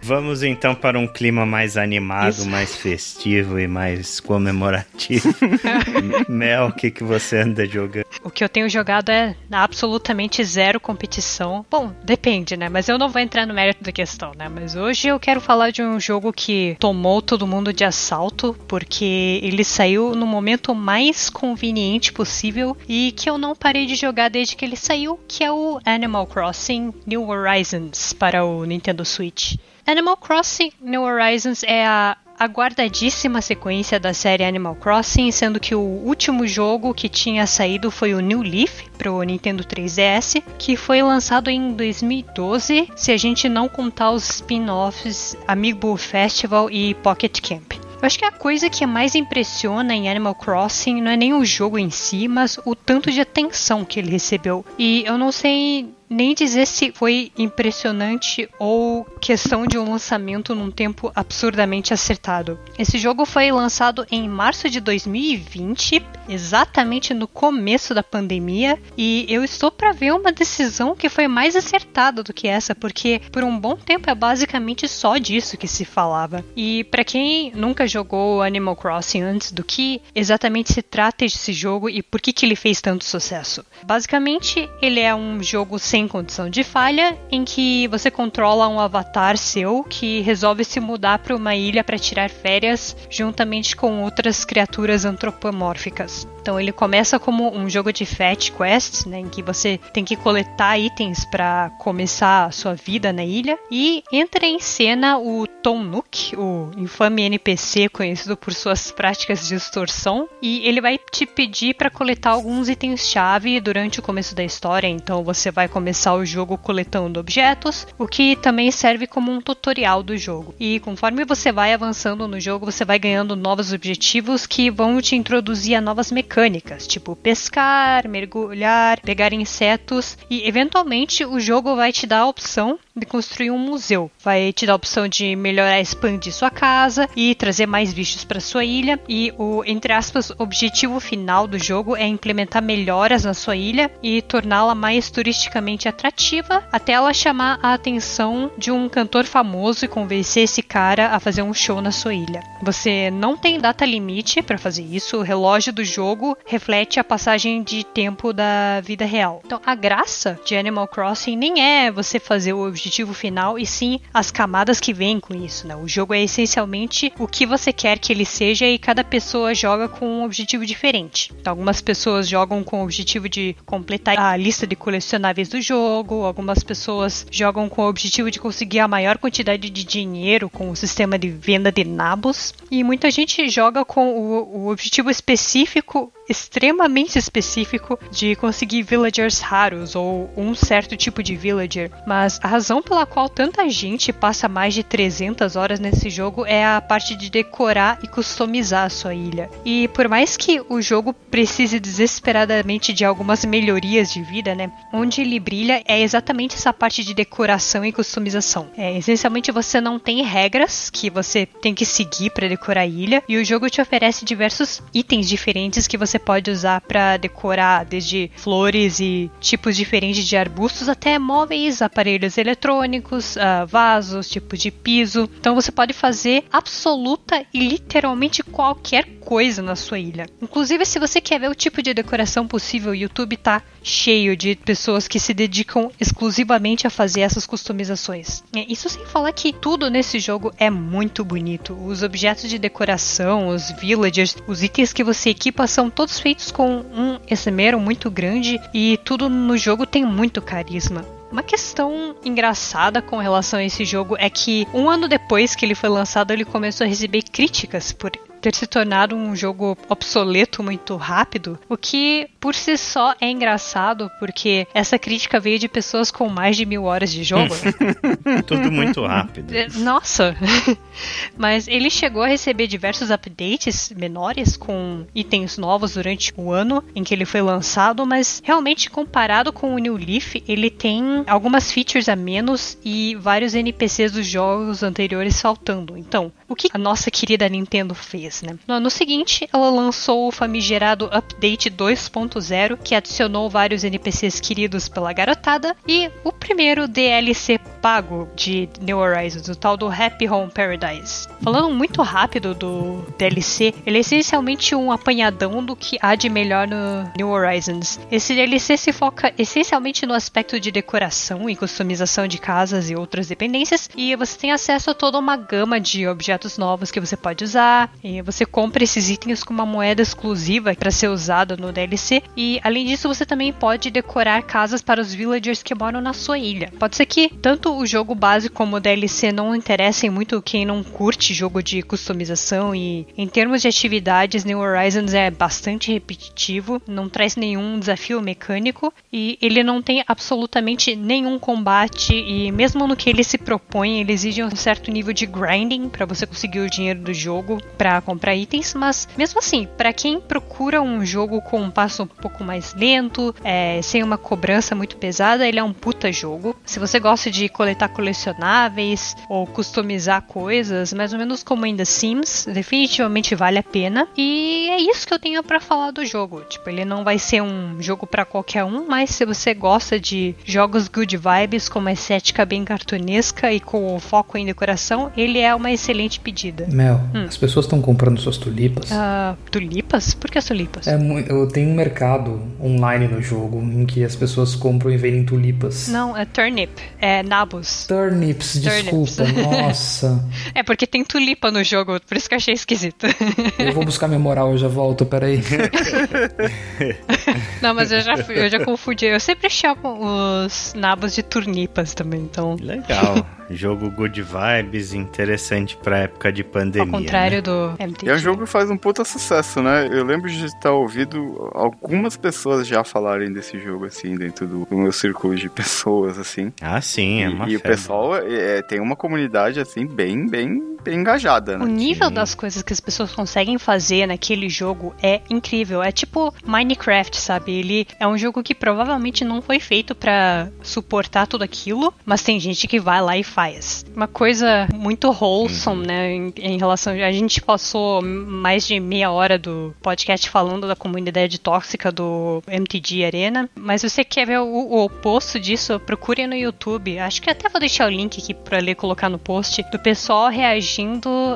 Vamos então para um clima mais animado, Isso. mais festivo e mais comemorativo. Mel, o que, que você anda jogando? O que eu tenho jogado é absolutamente zero competição. Bom, depende, né? Mas eu não vou entrar no mérito da questão, né? Mas hoje eu quero falar de um jogo que tomou todo mundo de assalto, porque ele saiu no momento mais conveniente possível e que eu não parei de jogar desde que ele saiu, que é o Animal Crossing New Horizons para o Nintendo Switch. Animal Crossing New Horizons é a aguardadíssima sequência da série Animal Crossing, sendo que o último jogo que tinha saído foi o New Leaf para o Nintendo 3DS, que foi lançado em 2012, se a gente não contar os spin-offs Amiibo Festival e Pocket Camp. Eu acho que a coisa que mais impressiona em Animal Crossing não é nem o jogo em si, mas o tanto de atenção que ele recebeu. E eu não sei nem dizer se foi impressionante ou questão de um lançamento num tempo absurdamente acertado. Esse jogo foi lançado em março de 2020 exatamente no começo da pandemia e eu estou para ver uma decisão que foi mais acertada do que essa, porque por um bom tempo é basicamente só disso que se falava. E para quem nunca jogou Animal Crossing antes, do que exatamente se trata esse jogo e por que, que ele fez tanto sucesso? Basicamente, ele é um jogo sem condição de falha, em que você controla um avatar seu que resolve se mudar para uma ilha para tirar férias juntamente com outras criaturas antropomórficas. Peace. Então ele começa como um jogo de fetch quests, né, em que você tem que coletar itens para começar a sua vida na ilha e entra em cena o Tom Nook, o infame NPC conhecido por suas práticas de extorsão, e ele vai te pedir para coletar alguns itens chave durante o começo da história. Então você vai começar o jogo coletando objetos, o que também serve como um tutorial do jogo. E conforme você vai avançando no jogo, você vai ganhando novos objetivos que vão te introduzir a novas mecânicas mecânicas, tipo pescar, mergulhar, pegar insetos e eventualmente o jogo vai te dar a opção de construir um museu. Vai te dar a opção de melhorar, expandir sua casa e trazer mais bichos para sua ilha. E o, entre aspas, objetivo final do jogo é implementar melhoras na sua ilha e torná-la mais turisticamente atrativa, até ela chamar a atenção de um cantor famoso e convencer esse cara a fazer um show na sua ilha. Você não tem data limite para fazer isso, o relógio do jogo reflete a passagem de tempo da vida real. Então, a graça de Animal Crossing nem é você fazer o objetivo objetivo final e sim as camadas que vêm com isso, né? O jogo é essencialmente o que você quer que ele seja e cada pessoa joga com um objetivo diferente. Então, algumas pessoas jogam com o objetivo de completar a lista de colecionáveis do jogo, algumas pessoas jogam com o objetivo de conseguir a maior quantidade de dinheiro com o sistema de venda de nabos, e muita gente joga com o, o objetivo específico extremamente específico de conseguir villagers raros ou um certo tipo de villager, mas a razão pela qual tanta gente passa mais de 300 horas nesse jogo é a parte de decorar e customizar a sua ilha. E por mais que o jogo precise desesperadamente de algumas melhorias de vida, né, onde ele brilha é exatamente essa parte de decoração e customização. É, essencialmente você não tem regras que você tem que seguir para decorar a ilha e o jogo te oferece diversos itens diferentes que você você pode usar para decorar desde flores e tipos diferentes de arbustos até móveis, aparelhos eletrônicos, uh, vasos, tipo de piso. Então você pode fazer absoluta e literalmente qualquer coisa na sua ilha. Inclusive, se você quer ver o tipo de decoração possível, o YouTube tá cheio de pessoas que se dedicam exclusivamente a fazer essas customizações. É, isso sem falar que tudo nesse jogo é muito bonito. Os objetos de decoração, os villagers, os itens que você equipa são todos feitos com um esmero muito grande e tudo no jogo tem muito carisma. Uma questão engraçada com relação a esse jogo é que um ano depois que ele foi lançado, ele começou a receber críticas por ter se tornado um jogo obsoleto muito rápido, o que por si só é engraçado, porque essa crítica veio de pessoas com mais de mil horas de jogo. Tudo muito rápido. É, nossa! Mas ele chegou a receber diversos updates menores com itens novos durante o ano em que ele foi lançado, mas realmente comparado com o New Leaf, ele tem algumas features a menos e vários NPCs dos jogos anteriores faltando. Então, o que a nossa querida Nintendo fez? né? No ano seguinte, ela lançou o famigerado Update 2.0, que adicionou vários NPCs queridos pela garotada, e o primeiro DLC pago de New Horizons, o tal do Happy Home Paradise. Falando muito rápido do DLC, ele é essencialmente um apanhadão do que há de melhor no New Horizons. Esse DLC se foca essencialmente no aspecto de decoração e customização de casas e outras dependências, e você tem acesso a toda uma gama de objetos novos que você pode usar, e você compra esses itens com uma moeda exclusiva para ser usada no DLC, e além disso você também pode decorar casas para os villagers que moram na sua ilha. Pode ser que tanto o jogo base como DLC não interessem muito quem não curte jogo de customização e em termos de atividades, New Horizons é bastante repetitivo, não traz nenhum desafio mecânico e ele não tem absolutamente nenhum combate e mesmo no que ele se propõe, ele exige um certo nível de grinding para você conseguir o dinheiro do jogo para comprar itens, mas mesmo assim, para quem procura um jogo com um passo um pouco mais lento, é, sem uma cobrança muito pesada, ele é um puta jogo. Se você gosta de coletar colecionáveis ou customizar coisas, mais ou menos como ainda Sims, definitivamente vale a pena. E é isso que eu tenho para falar do jogo. Tipo, ele não vai ser um jogo para qualquer um, mas se você gosta de jogos good vibes com uma estética bem cartunesca e com foco em decoração, ele é uma excelente pedida. Mel, hum. as pessoas estão comprando suas tulipas? Uh, tulipas? Por que as tulipas? É, eu tenho um mercado online no jogo em que as pessoas compram e vendem tulipas. Não, é turnip. É nabos. Turnips, desculpa. Nossa. É porque tem tulipa no jogo, por isso que eu achei esquisito. Eu vou buscar minha moral, eu já volto, peraí. Não, mas eu já, eu já confundi. Eu sempre chamo os nabos de turnipas também, então. Legal. Jogo good vibes, interessante pra época de pandemia. Ao contrário né? do MTG. E é um jogo que faz um puta sucesso, né? Eu lembro de estar ouvido algumas pessoas já falarem desse jogo, assim, dentro do, do meu círculo de pessoas, assim. Ah, sim, é uma E, e o pessoal é, tem uma comunidade, assim, bem, bem engajada, né? O nível das coisas que as pessoas conseguem fazer naquele jogo é incrível. É tipo Minecraft, sabe? Ele é um jogo que provavelmente não foi feito para suportar tudo aquilo, mas tem gente que vai lá e faz. Uma coisa muito wholesome, uhum. né, em, em, relação... A gente passou mais de meia hora do podcast falando da comunidade tóxica do MTG Arena, mas se você quer ver o, o oposto disso, procure no YouTube. Acho que até vou deixar o link aqui pra ler colocar no post, do pessoal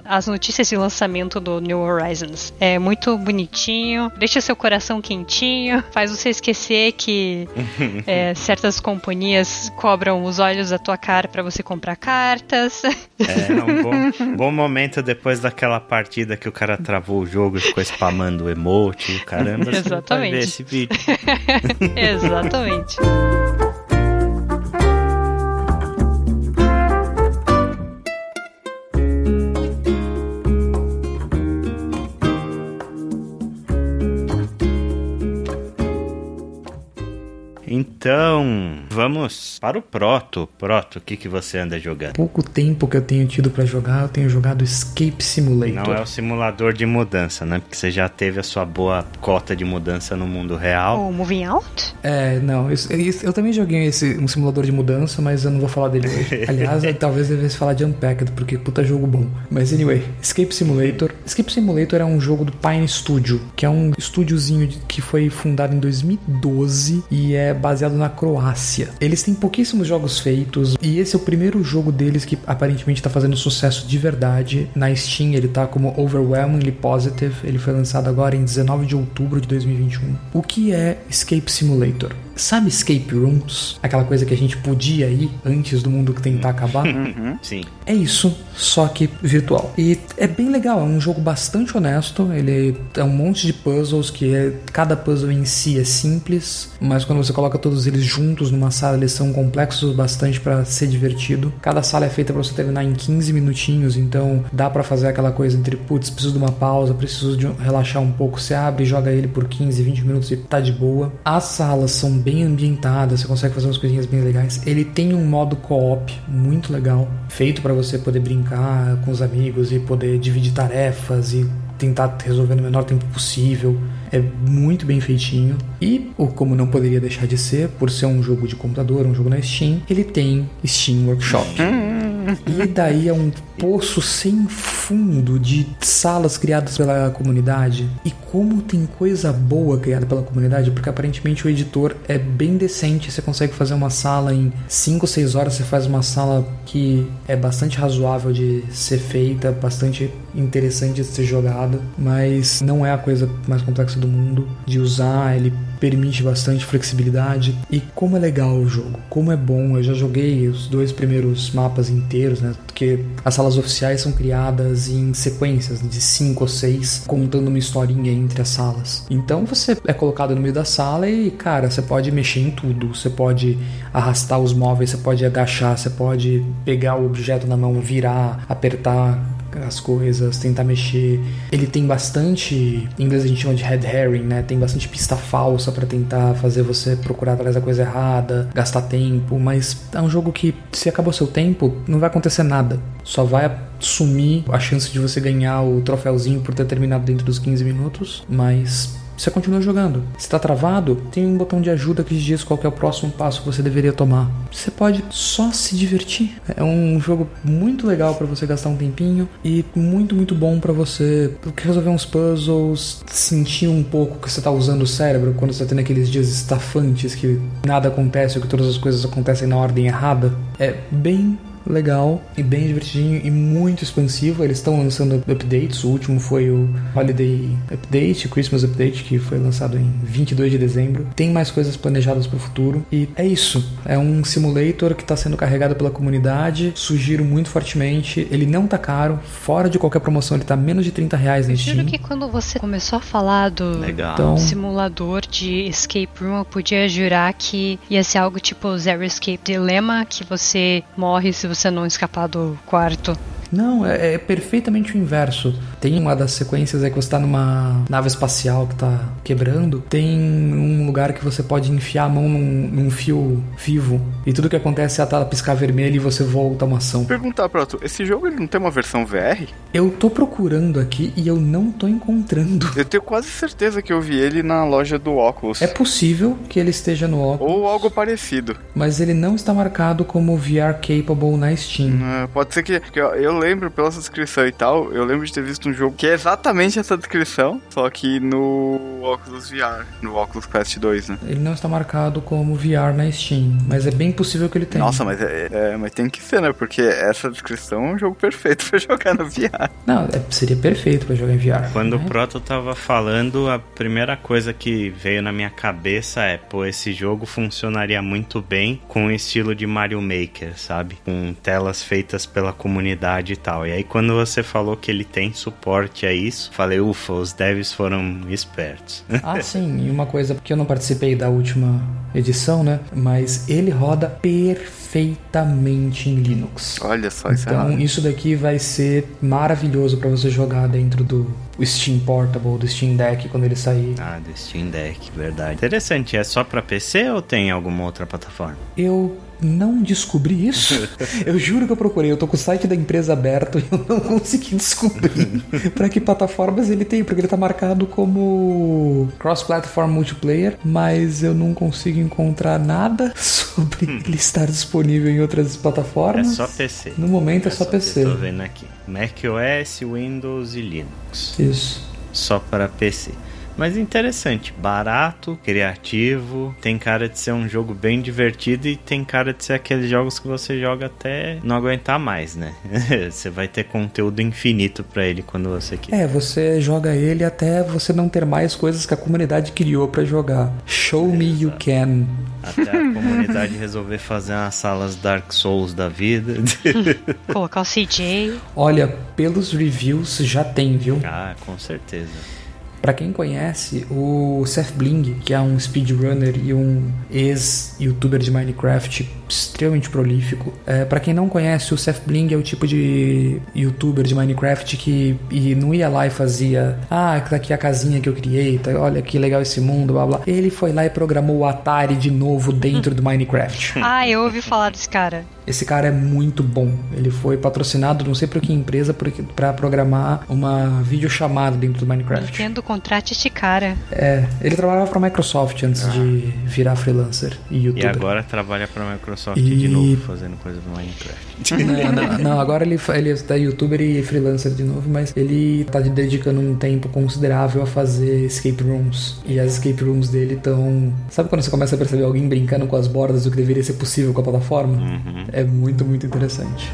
às notícias de lançamento do New Horizons. É muito bonitinho, deixa seu coração quentinho, faz você esquecer que é, certas companhias cobram os olhos da tua cara para você comprar cartas. É, um bom, bom momento depois daquela partida que o cara travou o jogo e ficou spamando o emote. Caramba, Exatamente. vai ver esse vídeo. Exatamente. Então, vamos para o Proto. Proto, o que, que você anda jogando? Pouco tempo que eu tenho tido para jogar, eu tenho jogado Escape Simulator. Não é o simulador de mudança, né? Porque você já teve a sua boa cota de mudança no mundo real. O Moving Out? É, não. Eu, eu, eu também joguei esse, um simulador de mudança, mas eu não vou falar dele hoje. Aliás, talvez devesse falar de Unpacked, porque puta jogo bom. Mas anyway, Escape Simulator. Escape Simulator é um jogo do Pine Studio, que é um estúdiozinho que foi fundado em 2012 e é baseado na Croácia. Eles têm pouquíssimos jogos feitos e esse é o primeiro jogo deles que aparentemente está fazendo sucesso de verdade. Na Steam ele está como Overwhelmingly Positive. Ele foi lançado agora em 19 de outubro de 2021. O que é Escape Simulator? Sabe escape rooms? Aquela coisa que a gente podia ir antes do mundo tentar acabar? Uhum, sim. É isso, só que virtual. E é bem legal, é um jogo bastante honesto. Ele é um monte de puzzles que é, cada puzzle em si é simples, mas quando você coloca todos eles juntos numa sala, eles são complexos bastante para ser divertido. Cada sala é feita para você terminar em 15 minutinhos, então dá para fazer aquela coisa entre putz, preciso de uma pausa, preciso de relaxar um pouco, você abre e joga ele por 15, 20 minutos e tá de boa. As salas são bem bem ambientada, você consegue fazer umas coisinhas bem legais. Ele tem um modo co-op muito legal, feito para você poder brincar com os amigos e poder dividir tarefas e tentar resolver no menor tempo possível. É muito bem feitinho. E, como não poderia deixar de ser, por ser um jogo de computador, um jogo na Steam, ele tem Steam Workshop. E daí é um poço sem fundo de salas criadas pela comunidade. E como tem coisa boa criada pela comunidade, porque aparentemente o editor é bem decente. Você consegue fazer uma sala em 5 ou 6 horas, você faz uma sala que é bastante razoável de ser feita, bastante interessante de ser jogada, mas não é a coisa mais complexa do mundo de usar. Ele permite bastante flexibilidade. E como é legal o jogo, como é bom. Eu já joguei os dois primeiros mapas inteiros, né? Porque as salas oficiais são criadas em sequências de cinco ou seis, contando uma historinha entre as salas. Então você é colocado no meio da sala e, cara, você pode mexer em tudo. Você pode arrastar os móveis, você pode agachar, você pode pegar o objeto na mão, virar, apertar as coisas, tentar mexer. Ele tem bastante, em inglês a gente chama de head herring, né? Tem bastante pista falsa para tentar fazer você procurar atrás da coisa errada, gastar tempo, mas é um jogo que se acabou seu tempo, não vai acontecer nada. Só vai sumir a chance de você ganhar o troféuzinho por ter terminado dentro dos 15 minutos, mas você continua jogando. Se tá travado, tem um botão de ajuda que diz qual é o próximo passo que você deveria tomar. Você pode só se divertir. É um jogo muito legal para você gastar um tempinho e muito, muito bom para você resolver uns puzzles, sentir um pouco que você tá usando o cérebro quando você tá tendo aqueles dias estafantes que nada acontece que todas as coisas acontecem na ordem errada. É bem legal e bem divertidinho e muito expansivo. Eles estão lançando updates. O último foi o Holiday Update, Christmas Update, que foi lançado em 22 de dezembro. Tem mais coisas planejadas para o futuro. E é isso. É um simulator que está sendo carregado pela comunidade. Sugiro muito fortemente. Ele não tá caro. Fora de qualquer promoção, ele tá menos de 30 reais na Steam. Juro que quando você começou a falar do Legal. Então- simulador de escape room, eu podia jurar que ia ser algo tipo Zero Escape Dilemma, que você morre se você não escapar do quarto. Não, é, é perfeitamente o inverso. Tem uma das sequências é que você tá numa nave espacial que tá quebrando. Tem um lugar que você pode enfiar a mão num, num fio vivo. E tudo que acontece é a tela piscar vermelho e você volta a uma ação. Perguntar pra tu, esse jogo ele não tem uma versão VR? Eu tô procurando aqui e eu não tô encontrando. Eu tenho quase certeza que eu vi ele na loja do óculos. É possível que ele esteja no óculos, Ou algo parecido. mas ele não está marcado como VR capable na Steam. É, pode ser que. que eu, eu lembro, pela sua descrição e tal, eu lembro de ter visto um jogo que é exatamente essa descrição, só que no Oculus VR, no Oculus Quest 2, né? Ele não está marcado como VR na Steam, mas é bem possível que ele tenha. Nossa, mas, é, é- mas tem que ser, né? Porque essa descrição é um jogo perfeito pra jogar no VR. Não, é- seria perfeito pra jogar em VR. Quando né? o Proto tava falando, a primeira coisa que veio na minha cabeça é, pô, esse jogo funcionaria muito bem com o estilo de Mario Maker, sabe? Com telas feitas pela comunidade e tal. E aí quando você falou que ele tem suporte a isso, falei, ufa, os devs foram espertos. Ah, sim, e uma coisa, porque eu não participei da última edição, né? Mas ele roda perfeitamente em Linux. Olha só, isso Então, é isso daqui vai ser maravilhoso pra você jogar dentro do Steam Portable, do Steam Deck, quando ele sair. ah, do Steam Deck, verdade. Interessante, é só pra PC ou tem alguma outra plataforma? Eu não descobri isso. eu juro que eu procurei. Eu tô com o site da empresa aberto e eu não consegui descobrir pra que plataformas ele tem, porque ele tá marcado como cross-platform multiplayer, mas eu não consigo encontrar nada sobre ele estar disponível em outras É plataformas. só PC. No momento é só PC. Tô vendo aqui. macOS, Windows e Linux. Isso. só para PC. Mas interessante, barato, criativo, tem cara de ser um jogo bem divertido e tem cara de ser aqueles jogos que você joga até não aguentar mais, né? você vai ter conteúdo infinito pra ele quando você quiser. É, você joga ele até você não ter mais coisas que a comunidade criou pra jogar. Show me you can. Até a comunidade resolver fazer umas salas Dark Souls da vida. Colocar o CJ. Olha, pelos reviews já tem, viu? ah, com certeza. Pra quem conhece, o Seth Bling, que é um speedrunner e um ex-youtuber de Minecraft extremamente prolífico. É, para quem não conhece, o Seth Bling é o tipo de youtuber de Minecraft que e não ia lá e fazia, ah, tá aqui a casinha que eu criei, tá, olha que legal esse mundo, blá blá. Ele foi lá e programou o Atari de novo dentro do Minecraft. Ah, eu ouvi falar desse cara. Esse cara é muito bom. Ele foi patrocinado, não sei por que empresa, porque- pra programar uma videochamada dentro do Minecraft. Nintendo contrate este cara. É, ele trabalhava pra Microsoft antes de virar freelancer e E youtuber. agora trabalha pra Microsoft E- de novo, fazendo coisa do Minecraft. Não, não, não, agora ele, ele tá youtuber e freelancer de novo, mas ele tá dedicando um tempo considerável a fazer escape rooms. E as escape rooms dele estão. Sabe quando você começa a perceber alguém brincando com as bordas do que deveria ser possível com a plataforma? É muito, muito interessante.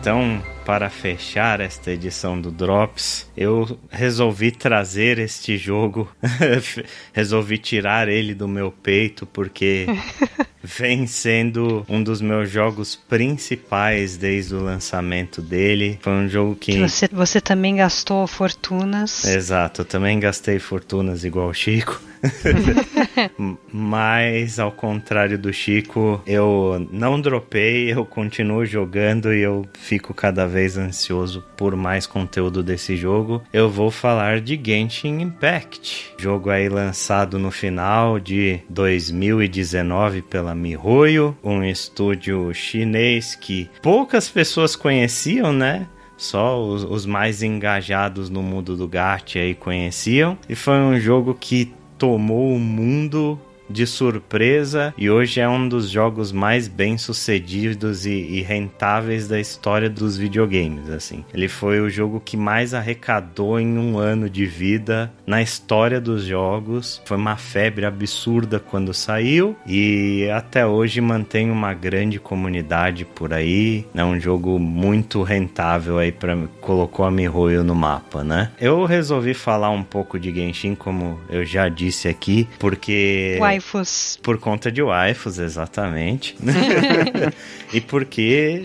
Então, para fechar esta edição do Drops, eu resolvi trazer este jogo, resolvi tirar ele do meu peito porque vem sendo um dos meus jogos principais desde o lançamento dele. Foi um jogo que Você, você também gastou fortunas. Exato, eu também gastei fortunas igual o Chico. Mas, ao contrário do Chico, eu não dropei, eu continuo jogando e eu fico cada vez ansioso por mais conteúdo desse jogo. Eu vou falar de Genshin Impact, jogo aí lançado no final de 2019 pela MiHoYo, um estúdio chinês que poucas pessoas conheciam, né? Só os, os, mais engajados no mundo do gacha aí conheciam. E foi um jogo que tomou o mundo de surpresa e hoje é um dos jogos mais bem sucedidos e, e, rentáveis da história dos videogames. Assim, ele foi o jogo que mais arrecadou em um ano de vida na história dos jogos. Foi uma febre absurda quando saiu e até hoje mantém uma grande comunidade por aí. É um jogo muito rentável aí para colocou a Mihoyo no mapa, né? Eu resolvi falar um pouco de Genshin como eu já disse aqui, porque waifus. Por conta de waifus, exatamente. e porque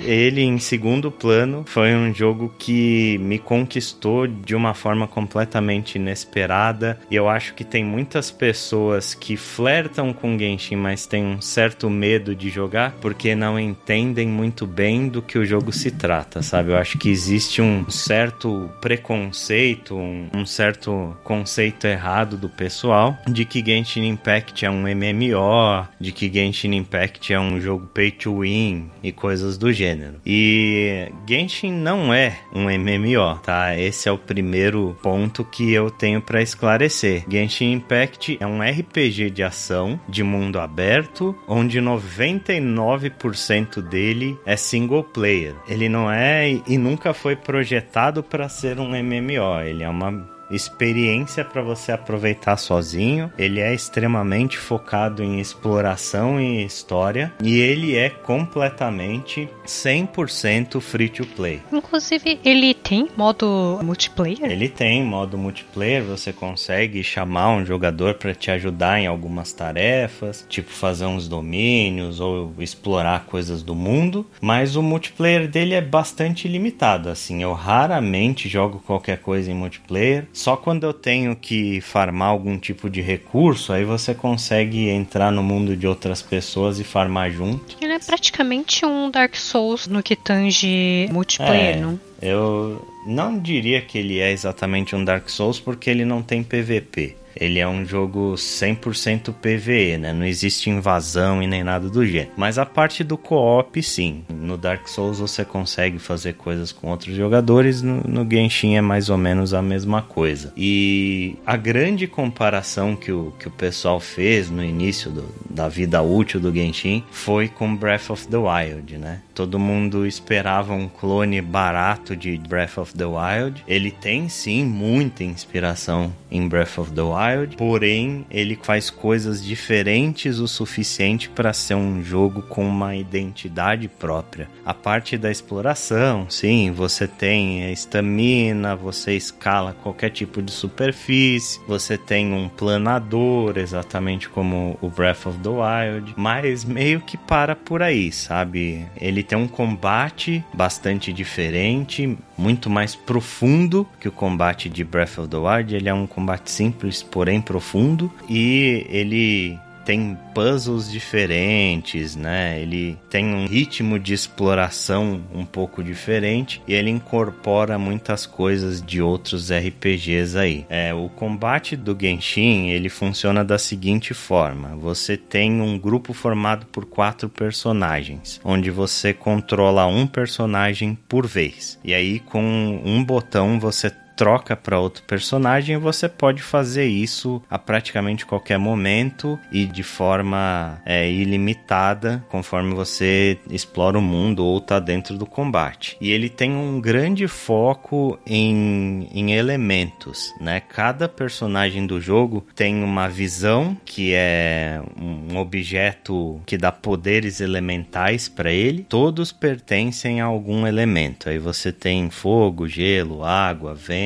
ele, em segundo plano, foi um jogo que me conquistou de uma forma completamente inesperada. E eu acho que tem muitas pessoas que flertam com Genshin, mas têm um certo medo de jogar porque não entendem muito bem do que o jogo se trata, sabe? Eu acho que existe um certo preconceito, um, um certo conceito errado do pessoal de que Genshin Impact é um MMO, de que Genshin Impact é um jogo pay to win e coisas do gênero. E Genshin não é um MMO, tá? Esse é o primeiro ponto que eu tenho para esclarecer. Genshin Impact é um RPG de ação de mundo aberto, onde 99% dele é single player. Ele não é e nunca foi projetado para ser um MMO. Ele é uma experiência para você aproveitar sozinho. Ele é extremamente focado em exploração e história e ele é completamente 100% free to play. Inclusive, ele tem modo multiplayer? Ele tem modo multiplayer, você consegue chamar um jogador para te ajudar em algumas tarefas, tipo fazer uns domínios ou explorar coisas do mundo, mas o multiplayer dele é bastante limitado, assim, eu raramente jogo qualquer coisa em multiplayer. Só quando eu tenho que farmar algum tipo de recurso, aí você consegue entrar no mundo de outras pessoas e farmar junto. Ele é praticamente um Dark Souls no que tange multiplayer, é, não? Eu não diria que ele é exatamente um Dark Souls porque ele não tem PVP ele é um jogo 100% PVE, né? Não existe invasão e nem nada do gênero. Mas a parte do co-op, sim. No Dark Souls você consegue fazer coisas com outros jogadores, no, no Genshin é mais ou menos a mesma coisa. E a grande comparação que o, que o pessoal fez no início do, da vida útil do Genshin foi com Breath of the Wild, né? Todo mundo esperava um clone barato de Breath of the Wild. Ele tem sim muita inspiração em Breath of the Wild, porém ele faz coisas diferentes o suficiente para ser um jogo com uma identidade própria. A parte da exploração, sim, você tem estamina, você escala qualquer tipo de superfície, você tem um planador, exatamente como o Breath of the Wild, mas meio que para por aí, sabe? Ele tem um combate bastante diferente, muito mais profundo que o combate de Breath of the Wild. Ele é um combate simples, porém profundo, e ele tem puzzles diferentes, né? Ele tem um ritmo de exploração um pouco diferente e ele incorpora muitas coisas de outros RPGs aí. É, o combate do Genshin ele funciona da seguinte forma: você tem um grupo formado por quatro personagens, onde você controla um personagem por vez. E aí com um botão você troca para outro personagem, você pode fazer isso a praticamente qualquer momento e de forma é, ilimitada, conforme você explora o mundo ou está dentro do combate. E ele tem um grande foco em, em elementos, né? Cada personagem do jogo tem uma visão que é um objeto que dá poderes elementais para ele. Todos pertencem a algum elemento. Aí você tem fogo, gelo, água, vento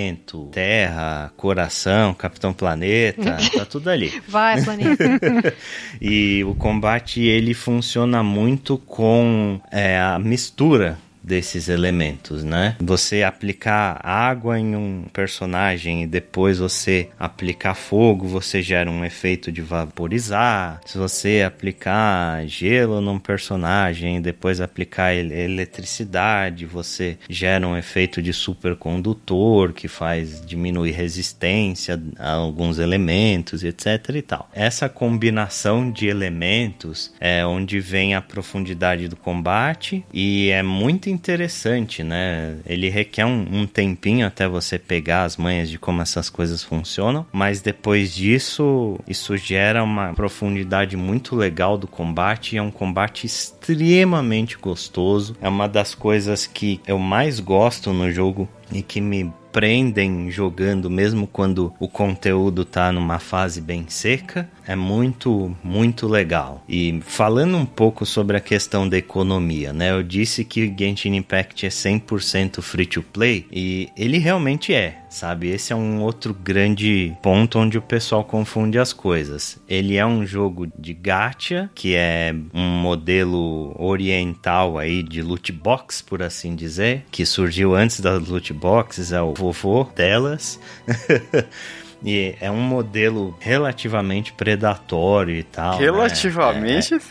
terra, coração, Capitão Planeta, tá tudo ali. Vai, planeta. e o combate ele funciona muito com é, a mistura desses elementos, né? Você aplicar água em um personagem e depois você aplicar fogo, você gera um efeito de vaporizar. Se você aplicar gelo num personagem e depois aplicar eletricidade, você gera um efeito de supercondutor que faz diminuir resistência a alguns elementos, etc e tal. Essa combinação de elementos é onde vem a profundidade do combate e é muito interessante, né? Ele requer um, um tempinho até você pegar as manhas de como essas coisas funcionam, mas depois disso, isso gera uma profundidade muito legal do combate é um combate extremamente gostoso. É uma das coisas que eu mais gosto no jogo e que me prendem jogando mesmo quando o conteúdo tá numa fase bem seca, é muito, muito legal. E falando um pouco sobre a questão da economia, né? Eu disse que Genshin Impact é 100% free to play e ele realmente é, sabe? Esse é um outro grande ponto onde o pessoal confunde as coisas. Ele é um jogo de gacha, que é um modelo oriental aí de loot box, por assim dizer, que surgiu antes das loot boxes, é o vovô delas. E é um modelo relativamente predatório e tal. Né? Relativamente? Né?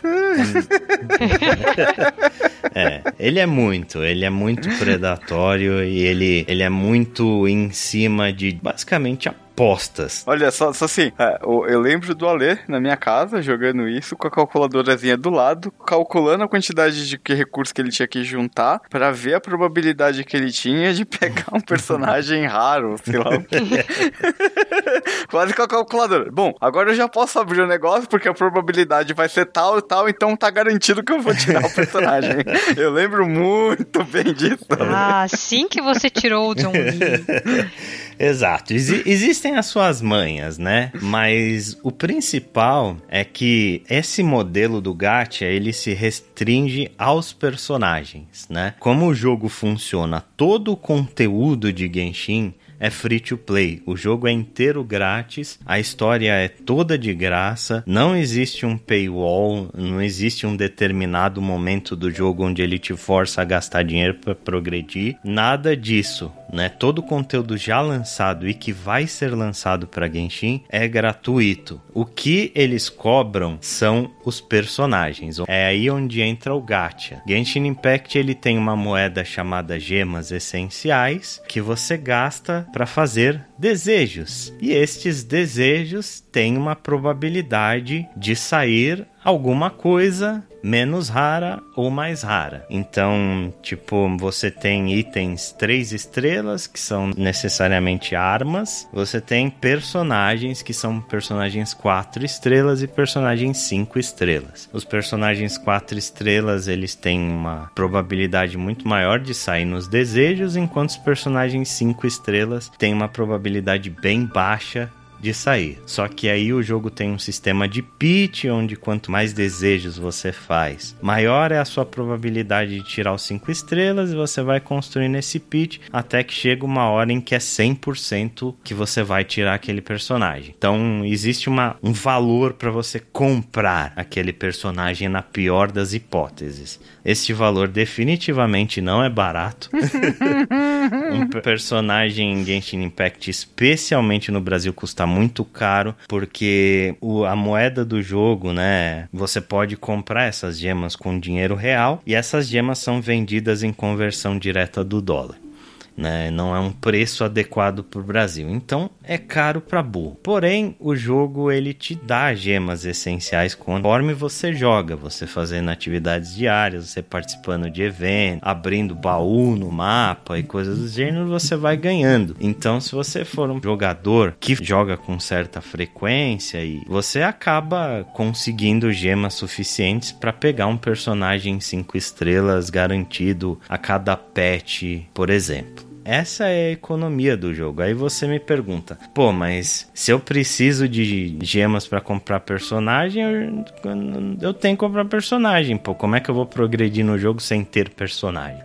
É, é, ele é muito, ele é muito predatório e ele, ele é muito em cima de basicamente a apostas. Olha, só, só assim, é, eu lembro do Alê na minha casa jogando isso com a calculadorazinha do lado, calculando a quantidade de que recursos que ele tinha que juntar para ver a probabilidade que ele tinha de pegar um personagem raro, sei lá o quê. Quase com a calculadora. Bom, agora eu já posso abrir o negócio porque a probabilidade vai ser tal e tal, então tá garantido que eu vou tirar o personagem. eu lembro muito bem disso. Ah, assim que você tirou o John Lee. Exato. Ex existem as suas manhas, né? Mas o principal é que esse modelo do gacha, ele se restringe aos personagens, né? Como o jogo funciona, todo o conteúdo de Genshin é free to play. O jogo é inteiro grátis, a história é toda de graça, não existe um paywall, não existe um determinado momento do jogo onde ele te força a gastar dinheiro para progredir, nada disso. Né? Todo o conteúdo já lançado e que vai ser lançado para Genshin é gratuito. O que eles cobram são os personagens. É aí onde entra o gacha. Genshin Impact ele tem uma moeda chamada gemas essenciais que você gasta para fazer desejos. E estes desejos têm uma probabilidade de sair alguma coisa menos rara ou mais rara. Então, tipo, você tem itens 3 estrelas, que são necessariamente armas. Você tem personagens que são personagens 4 estrelas e personagens 5 estrelas. Os personagens 4 estrelas, eles têm uma probabilidade muito maior de sair nos desejos, enquanto os personagens 5 estrelas têm uma probabilidade bem baixa de sair. Só que aí o jogo tem um sistema de pitch, onde quanto mais desejos você faz, maior é a sua probabilidade de tirar os 5 estrelas e você vai construindo esse pitch até que chega uma hora em que é 100% que você vai tirar aquele personagem. Então existe uma, um valor para você comprar aquele personagem na pior das hipóteses. Este valor definitivamente não é barato. um personagem em Genshin Impact, especialmente no Brasil, custa muito caro, porque o, a moeda do jogo, né? Você pode comprar essas gemas com dinheiro real e essas gemas são vendidas em conversão direta do dólar né? Não é um preço adequado para o Brasil. Então é caro para burro. Porém, o jogo ele te dá gemas essenciais conforme você joga, você fazendo atividades diárias, você participando de eventos, abrindo baú no mapa e coisas do gênero, você vai ganhando. Então, se você for um jogador que joga com certa frequência e você acaba conseguindo gemas suficientes para pegar um personagem 5 estrelas garantido a cada patch, por exemplo. Essa é a economia do jogo. Aí você me pergunta, pô, mas se eu preciso de gemas para comprar personagem, eu, eu, tenho que comprar personagem. Pô, como é que eu vou progredir no jogo sem ter personagem?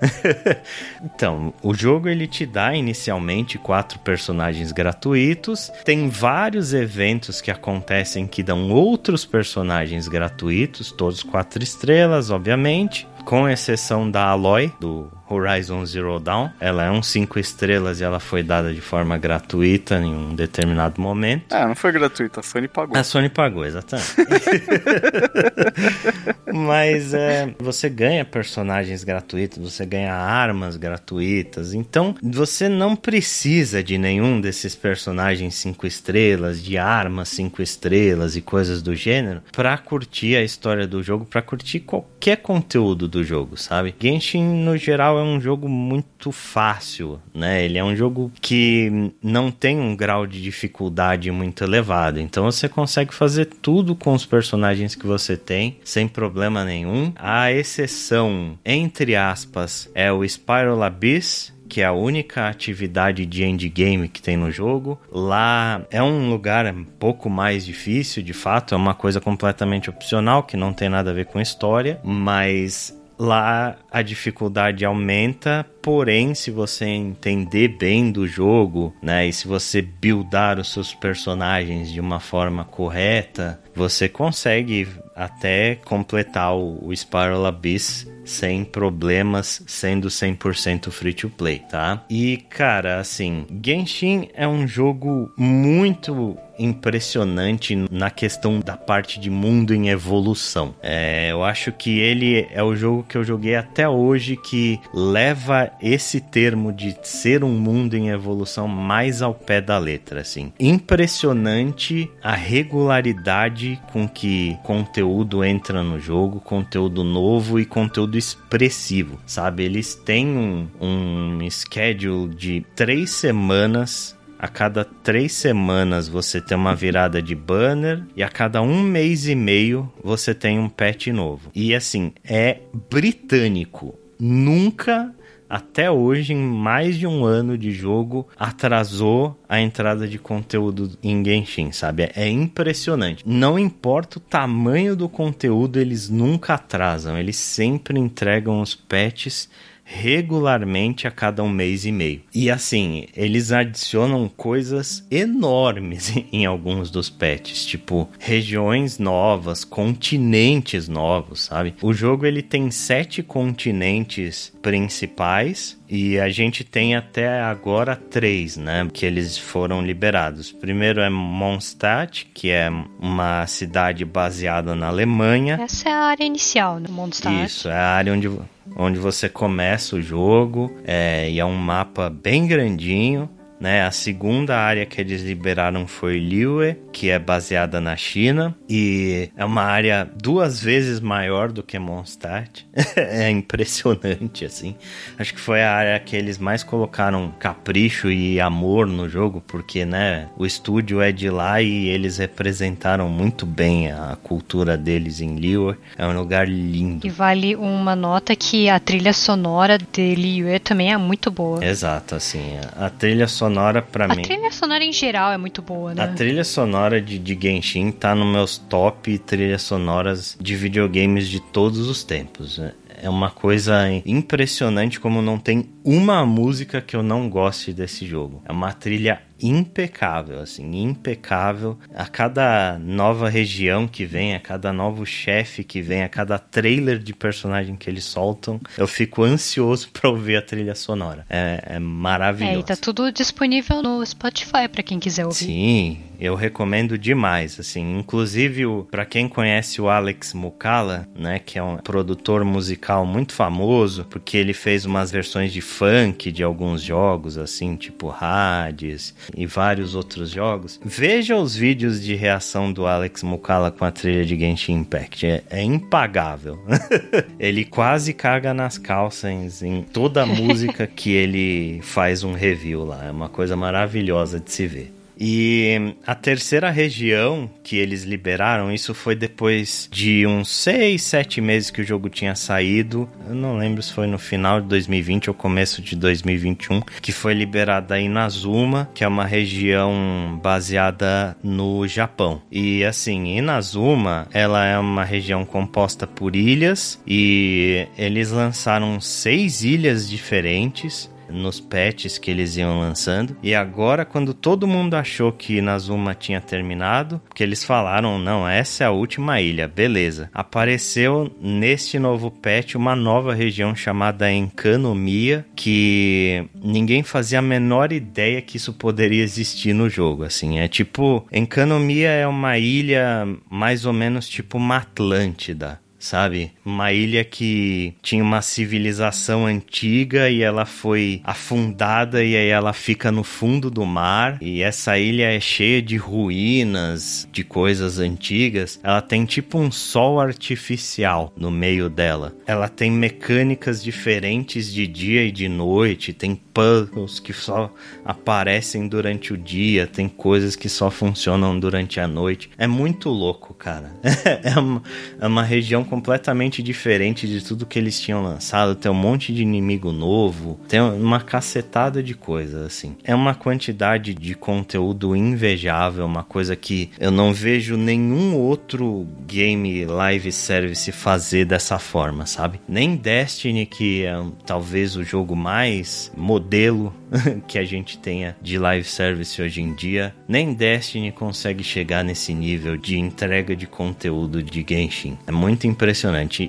então, o jogo ele te dá inicialmente quatro personagens gratuitos. Tem vários eventos que acontecem que dão outros personagens gratuitos, todos quatro estrelas, obviamente com exceção da Aloy, do Horizon Zero Dawn. Ela é um 5 estrelas e ela foi dada de forma gratuita em um determinado momento. Ah, não foi gratuita, a Sony pagou. A Sony pagou, exatamente. Mas é, você ganha personagens gratuitos, você ganha armas gratuitas. Então, você não precisa de nenhum desses personagens 5 estrelas, de armas 5 estrelas e coisas do gênero para curtir a história do jogo, para curtir qualquer conteúdo do jogo, sabe? Genshin no geral é um jogo muito fácil, né? Ele é um jogo que não tem um grau de dificuldade muito elevado. Então você consegue fazer tudo com os personagens que você tem sem problema nenhum. A exceção, entre aspas, é o Spiral Abyss, que é a única atividade de endgame que tem no jogo. Lá é um lugar um pouco mais difícil, de fato, é uma coisa completamente opcional que não tem nada a ver com história, mas lá a dificuldade aumenta, porém, se você entender bem do jogo, né, e se você buildar os seus personagens de uma forma correta, você consegue até completar o, Spiral Abyss sem problemas, sendo 100% free to play, tá? E cara, assim, Genshin é um jogo muito impressionante na questão da parte de mundo em evolução. É, eu acho que ele é o jogo que eu joguei até hoje que leva esse termo de ser um mundo em evolução mais ao pé da letra, assim. Impressionante a regularidade com que conteúdo entra no jogo, conteúdo novo e conteúdo expressivo, sabe? Eles têm um, um schedule de três semanas a cada três semanas você tem uma virada de banner e a cada um mês e meio você tem um patch novo. E assim, é britânico. Nunca até hoje, em mais de um ano de jogo, atrasou a entrada de conteúdo em Genshin, sabe? É impressionante. Não importa o tamanho do conteúdo, eles nunca atrasam. Eles sempre entregam os patches regularmente a cada um mês e meio. E assim, eles adicionam coisas enormes em alguns dos patches, tipo regiões novas, continentes novos, sabe? O jogo ele tem sete continentes principais e a gente tem até agora três, né? Que eles foram liberados. Primeiro é Mondstadt, que é uma cidade baseada na Alemanha. Essa é a área inicial, né? Mondstadt. Isso, é a área onde onde você começa o jogo é, e é um mapa bem grandinho. Né? A segunda área que eles liberaram foi Liyue, que é baseada na China e é uma área duas vezes maior do que Mondstadt. é impressionante assim. Acho que foi a área que eles mais colocaram capricho e amor no jogo, porque né, o estúdio é de lá e eles representaram muito bem a cultura deles em Liyue. É um lugar lindo. E vale uma nota que a trilha sonora de Liyue também é muito boa. Exato, assim, a trilha sonora sonora para mim. A trilha sonora em geral é muito boa, né? A trilha sonora de, de Genshin tá nos meus top trilhas sonoras de videogames de todos os tempos. Né? É uma coisa impressionante como não tem uma música que eu não goste desse jogo. É uma trilha impecável, assim, impecável. A cada nova região que vem, a cada novo chefe que vem, a cada trailer de personagem que eles soltam, eu fico ansioso para ouvir a trilha sonora. É, é maravilhoso. É, e tá tudo disponível no Spotify para quem quiser ouvir. Sim, eu recomendo demais, assim, inclusive para quem conhece o Alex Mukala, né, que é um produtor musical muito famoso, porque ele fez umas versões de funk de alguns jogos, assim, tipo Hades e vários outros jogos. Veja os vídeos de reação do Alex Mukala com a trilha de Genshin Impact. É, é impagável. ele quase caga nas calças em toda a música que ele faz um review lá. É uma coisa maravilhosa de se ver. E a terceira região que eles liberaram, isso foi depois de uns 6, 7 meses que o jogo tinha saído. Eu não lembro se foi no final de 2020 ou começo de 2021, que foi liberada em Inazuma, que é uma região baseada no Japão. E assim, Inazuma, ela é uma região composta por ilhas e eles lançaram seis ilhas diferentes nos patches que eles iam lançando. E agora, quando todo mundo achou que Nazuma tinha terminado, que eles falaram: não, essa é a última ilha, beleza. Apareceu neste novo patch uma nova região chamada Encanomia, que ninguém fazia a menor ideia que isso poderia existir no jogo. Assim, é tipo: Encanomia é uma ilha mais ou menos tipo uma Atlântida sabe? Uma ilha que tinha uma civilização antiga e ela foi afundada e aí ela fica no fundo do mar. E essa ilha é cheia de ruínas, de coisas antigas. Ela tem tipo um sol artificial no meio dela. Ela tem mecânicas diferentes de dia e de noite, tem puzzles que só aparecem durante o dia, tem coisas que só funcionam durante a noite. É muito louco, cara. é, uma, é uma região completamente diferente de tudo que eles tinham lançado. Tem um monte de inimigo novo, tem uma cacetada de coisas, assim. É uma quantidade de conteúdo invejável, uma coisa que eu não vejo nenhum outro game live service fazer dessa forma, sabe? Nem Destiny, que é talvez o jogo mais modelo que a gente tenha de live service hoje em dia, nem Destiny consegue chegar nesse nível de entrega de conteúdo de Genshin. É muito impressionante.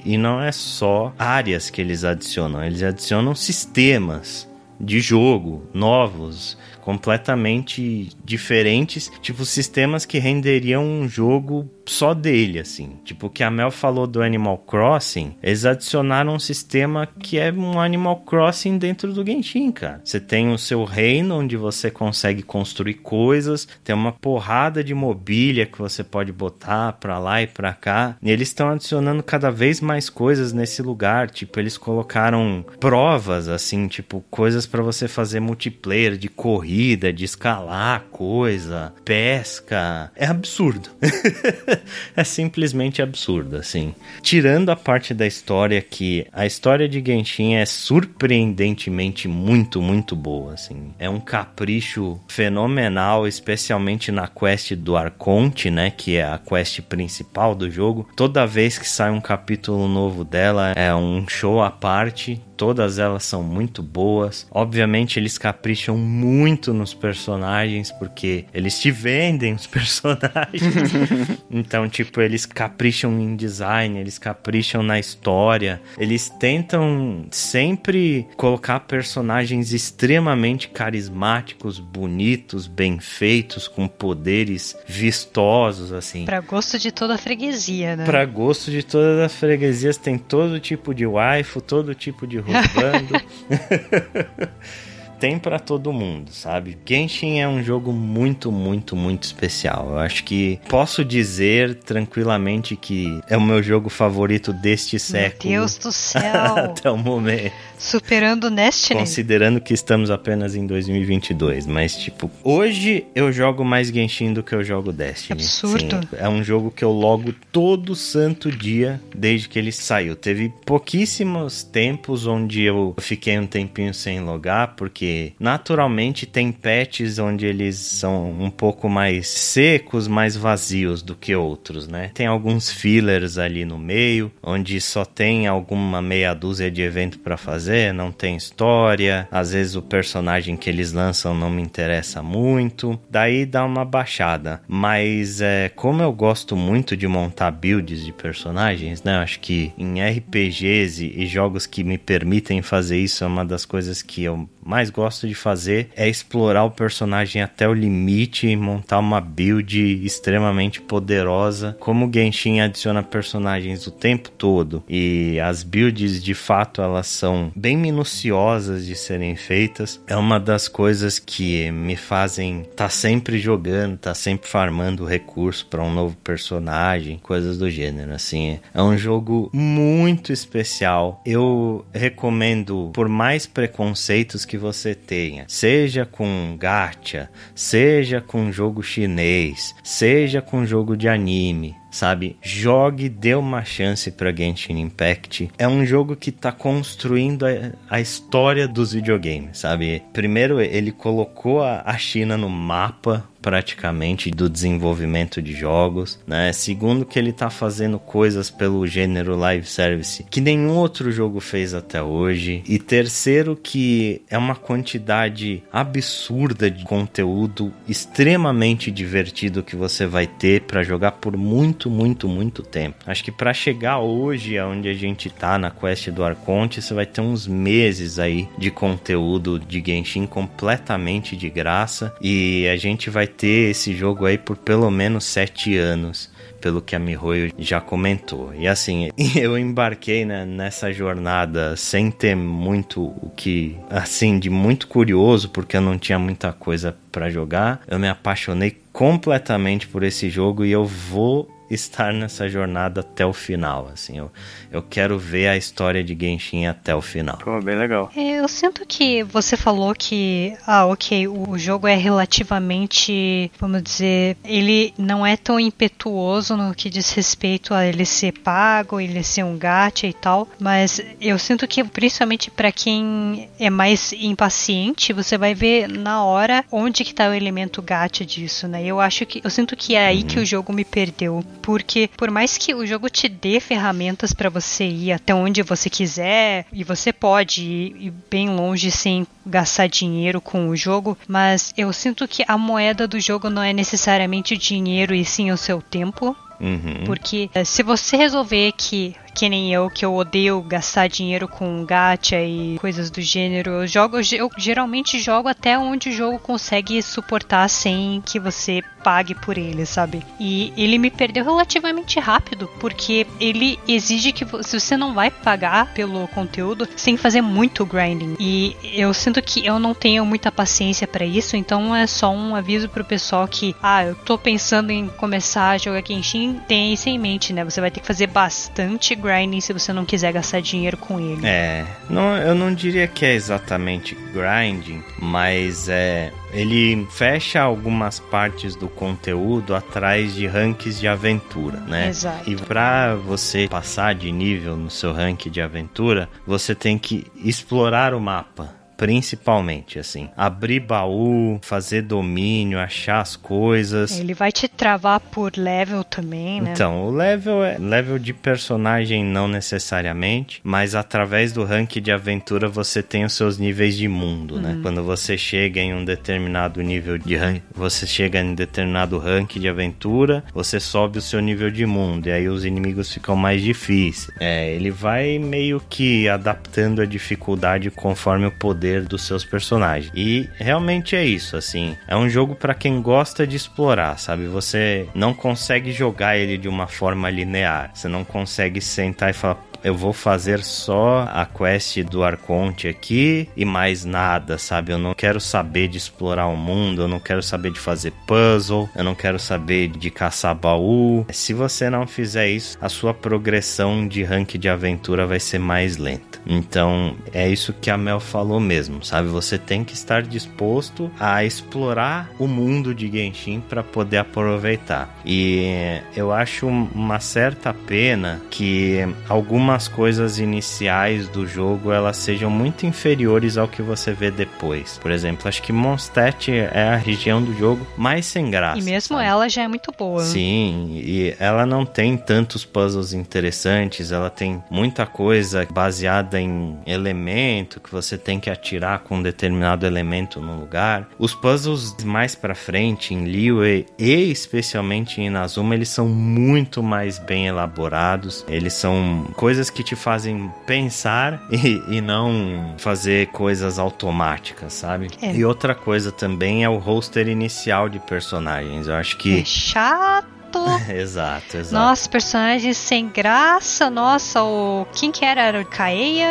E não é só áreas que eles adicionam, eles adicionam sistemas de jogo novos completamente diferentes, tipo sistemas que renderiam um jogo só dele, assim. Tipo, o que a Mel falou do Animal Crossing, eles adicionaram um sistema que é um Animal Crossing dentro do Genshin, cara. Você tem o seu reino onde você consegue construir coisas, tem uma porrada de mobília que você pode botar pra lá e pra cá. E eles estão adicionando cada vez mais coisas nesse lugar, tipo, eles colocaram provas, assim, tipo, coisas para você fazer multiplayer de corrida, de escalar coisa, pesca. É absurdo. é simplesmente absurdo, assim. Tirando a parte da história que a história de Genshin é surpreendentemente muito, muito boa, assim. É um capricho fenomenal, especialmente na quest do Arconte, né, que é a quest principal do jogo. Toda vez que sai um capítulo novo dela, é um show à parte todas elas são muito boas. Obviamente, eles capricham muito nos personagens, porque eles te vendem os personagens. então, tipo, eles capricham em design, eles capricham na história. Eles tentam sempre colocar personagens extremamente carismáticos, bonitos, bem feitos, com poderes vistosos, assim. Pra gosto de toda a freguesia, né? Pra gosto de todas as freguesias, tem todo tipo de waifu, todo tipo de roubando. tem para todo mundo, sabe? Genshin é um jogo muito, muito, muito especial. Eu acho que posso dizer tranquilamente que é o meu jogo favorito deste século. Meu Deus do céu! Até o momento. Superando Destiny. Considerando que estamos apenas em 2022. Mas, tipo, hoje eu jogo mais Genshin do que eu jogo Destiny. Absurdo. Sim, é um jogo que eu logo todo santo dia desde que ele saiu. Teve pouquíssimos tempos onde eu fiquei um tempinho sem logar, porque naturalmente tem patches onde eles são um pouco mais secos, mais vazios do que outros, né? Tem alguns fillers ali no meio, onde só tem alguma meia dúzia de evento para fazer não tem história, às vezes o personagem que eles lançam não me interessa muito, daí dá uma baixada. Mas é, como eu gosto muito de montar builds de personagens, né? Acho que em RPGs e jogos que me permitem fazer isso é uma das coisas que eu mais gosto de fazer é explorar o personagem até o limite e montar uma build extremamente poderosa. Como o Genshin adiciona personagens o tempo todo e as builds de fato elas são bem minuciosas de serem feitas, é uma das coisas que me fazem estar tá sempre jogando, tá sempre farmando recurso para um novo personagem, coisas do gênero. Assim, é um jogo muito especial. Eu recomendo, por mais preconceitos que que você tenha, seja com gacha, seja com jogo chinês, seja com jogo de anime, sabe? Jogue, dê uma chance para Genshin Impact. É um jogo que tá construindo a, a história dos videogames, sabe? Primeiro, ele colocou a, a China no mapa praticamente do desenvolvimento de jogos, né? Segundo que ele tá fazendo coisas pelo gênero live service que nenhum outro jogo fez até hoje. E terceiro que é uma quantidade absurda de conteúdo extremamente divertido que você vai ter para jogar por muito, muito, muito tempo. Acho que para chegar hoje aonde a gente tá na quest do Arconte, você vai ter uns meses aí de conteúdo de Genshin completamente de graça e a gente vai ter esse jogo aí por pelo menos sete anos pelo que a Mihoyo já comentou. E assim, eu embarquei né, nessa jornada sem ter muito o que, assim, de muito curioso, porque eu não tinha muita coisa para jogar. Eu me apaixonei completamente por esse jogo e eu vou estar nessa jornada até o final, assim. Eu, eu quero ver a história de Genshin até o final. Pô, bem legal. É, eu sinto que você falou que, ah, ok, o jogo é relativamente, vamos dizer, ele não é tão impetuoso no que diz respeito a ele ser pago, ele ser um gacha e tal, mas eu sinto que, principalmente para quem é mais impaciente, você vai ver na hora onde que tá o elemento gacha disso, né? Eu acho que, eu sinto que é aí uhum. que o jogo me perdeu porque por mais que o jogo te dê ferramentas para você ir até onde você quiser, e você pode ir bem longe sem gastar dinheiro com o jogo, mas eu sinto que a moeda do jogo não é necessariamente dinheiro e sim o seu tempo. Uhum. Porque eh, se você resolver que que nem eu, que eu odeio gastar dinheiro com gacha e coisas do gênero. Eu jogo, eu geralmente jogo até onde o jogo consegue suportar sem que você pague por ele, sabe? E ele me perdeu relativamente rápido, porque ele exige que se você não vai pagar pelo conteúdo, sem fazer muito grinding. E eu sinto que eu não tenho muita paciência para isso, então é só um aviso pro pessoal que, ah, eu tô pensando em começar a jogar Genshin, tem isso em mente, né? Você vai ter que fazer bastante grinding se você não quiser gastar dinheiro com ele. É, não, eu não diria que é exatamente grinding, mas é ele fecha algumas partes do conteúdo atrás de ranks de aventura, né? Exato. E para você passar de nível no seu rank de aventura, você tem que explorar o mapa principalmente, assim. Abrir baú, fazer domínio, achar as coisas. Ele vai te travar por level também, né? Então, o level é level de personagem não necessariamente, mas através do rank de aventura você tem os seus níveis de mundo, né? uhum. né? Quando você chega em um determinado nível de rank, você chega em determinado rank de aventura, você sobe o seu nível de mundo e aí os inimigos ficam mais difíceis. É, ele vai meio que adaptando a dificuldade conforme o poder poder dos seus personagens. E realmente é isso, assim. É um jogo para quem gosta de explorar, sabe? Você não consegue jogar ele de uma forma linear. Você não consegue sentar e falar, eu vou fazer só a quest do Arconte aqui e mais nada, sabe? Eu não quero saber de explorar o mundo, eu não quero saber de fazer puzzle, eu não quero saber de caçar baú. Se você não fizer isso, a sua progressão de rank de aventura vai ser mais lenta. Então, é isso que a Mel falou mesmo, sabe? Você tem que estar disposto a explorar o mundo de Genshin para poder aproveitar. E eu acho uma certa pena que algumas as coisas iniciais do jogo elas sejam muito inferiores ao que você vê depois. Por exemplo, acho que Mondstadt é a região do jogo mais sem graça. E mesmo sabe? ela já é muito boa. Sim, e ela não tem tantos puzzles interessantes, ela tem muita coisa baseada em elemento que você tem que atirar com um determinado elemento no lugar. Os puzzles mais para frente em Liyue e especialmente em Inazuma, eles são muito mais bem elaborados. Eles são coisas coisas que te fazem pensar e, e não fazer coisas automáticas, sabe? É. E outra coisa também é o roster inicial de personagens. Eu acho que. É chato. exato, exato. Nossa, personagens sem graça. Nossa, o. Quem que era? Era o Kaeya?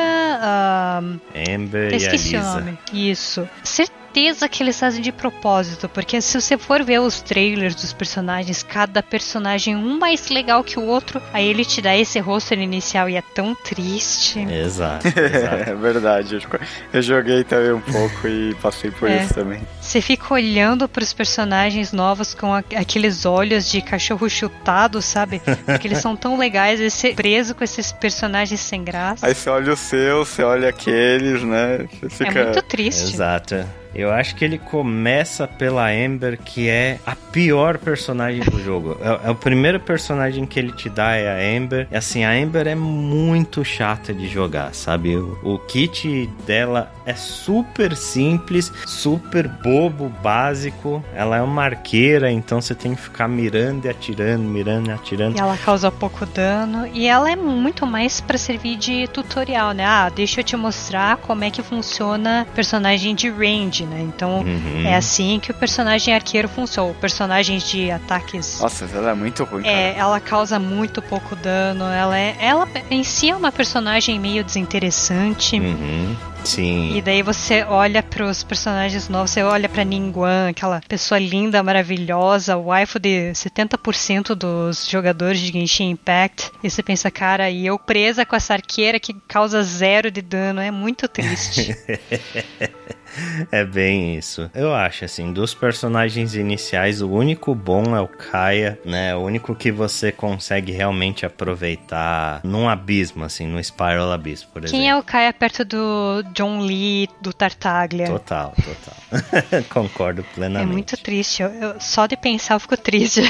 Um... Amber e a Lisa. o nome. Isso. Certeza certeza que eles fazem de propósito, porque se você for ver os trailers dos personagens, cada personagem um mais legal que o outro, aí ele te dá esse rosto inicial e é tão triste. Exato, exato. é verdade. Eu joguei também um pouco e passei por é. isso também. Você fica olhando para os personagens novos com aqueles olhos de cachorro chutado, sabe? Porque eles são tão legais, você preso com esses personagens sem graça. Aí você olha o seu, você olha aqueles, né? Fica... É muito triste. Exato. Eu acho que ele começa pela Amber, que é a pior personagem do jogo. É, é, o primeiro personagem que ele te dá é a Amber. E assim, a Amber é muito chata de jogar, sabe? O, o kit dela é super simples, super bobo, básico. Ela é uma arqueira, então você tem que ficar mirando e atirando, mirando e atirando. E ela causa pouco dano. E ela é muito mais para servir de tutorial, né? Ah, deixa eu te mostrar como é que funciona personagem de range né? Então uhum. é assim que o personagem arqueiro funciona. O personagem de ataques. Nossa, ela é muito ruim. É, cara. ela causa muito pouco dano. Ela é, ela em si é uma personagem meio desinteressante. Uhum. Sim. E daí você olha para os personagens novos, você olha para Ningguang, aquela pessoa linda, maravilhosa, waifu de 70% dos jogadores de Genshin Impact, e você pensa, cara, e eu presa com essa arqueira que causa zero de dano, é muito triste. É bem isso. Eu acho, assim, dos personagens iniciais, o único bom é o Kaia, né? O único que você consegue realmente aproveitar num abismo, assim, no Spiral Abyss, por exemplo. Quem é o Kaia perto do John Lee, do Tartaglia? Total, total. Concordo plenamente. É muito triste. Eu, eu, só de pensar eu fico triste.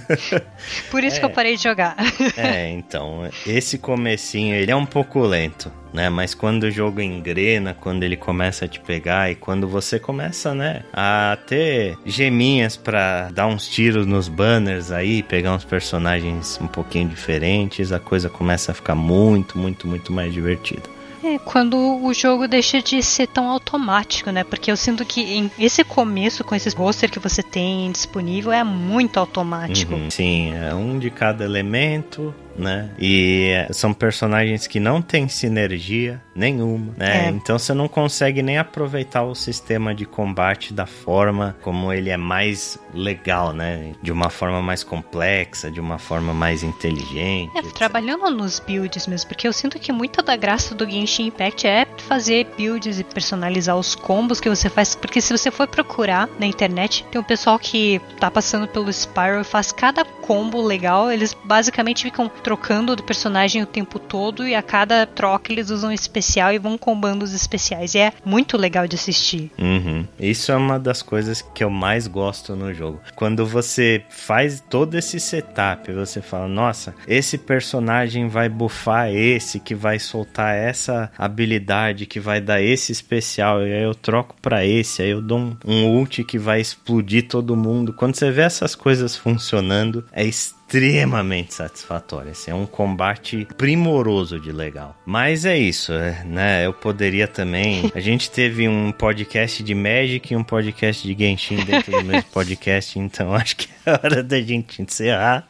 por isso é, que eu parei de jogar. é, então, esse comecinho, ele é um pouco lento né? Mas quando o jogo engrena, quando ele começa a te pegar e quando você começa, né, a ter geminhas para dar uns tiros nos banners aí, pegar uns personagens um pouquinho diferentes, a coisa começa a ficar muito, muito, muito mais divertida. É, quando o jogo deixa de ser tão automático, né? Porque eu sinto que em esse começo, com esses roster que você tem disponível, é muito automático. Uhum, sim, é um de cada elemento, né? E são personagens que não têm sinergia nenhuma, né? É. Então você não consegue nem aproveitar o sistema de combate da forma como ele é mais legal, né? De uma forma mais complexa, de uma forma mais inteligente. É, trabalhando nos builds mesmo, porque eu sinto que muita da graça do Genshin Impact é fazer builds e personalizar os combos que você faz, porque se você for procurar na internet, tem um pessoal que tá passando pelo Spiral e faz cada combo legal, eles basicamente ficam trocando do personagem o tempo todo e a cada troca eles usam um especial e vão combando os especiais. E é muito legal de assistir. Uhum. Isso é uma das coisas que eu mais gosto no jogo. Quando você faz todo esse setup, você fala, nossa, esse personagem vai buffar esse, que vai soltar essa habilidade, que vai dar esse especial, e aí eu troco para esse, aí eu dou um, um ult que vai explodir todo mundo. Quando você vê essas coisas funcionando, é extremamente extremamente satisfatória. Assim, é um combate primoroso de legal. Mas é isso, é, né? Eu poderia também. A gente teve um podcast de Magic e um podcast de Genshin dentro do mesmo podcast, então acho que é hora da gente encerrar.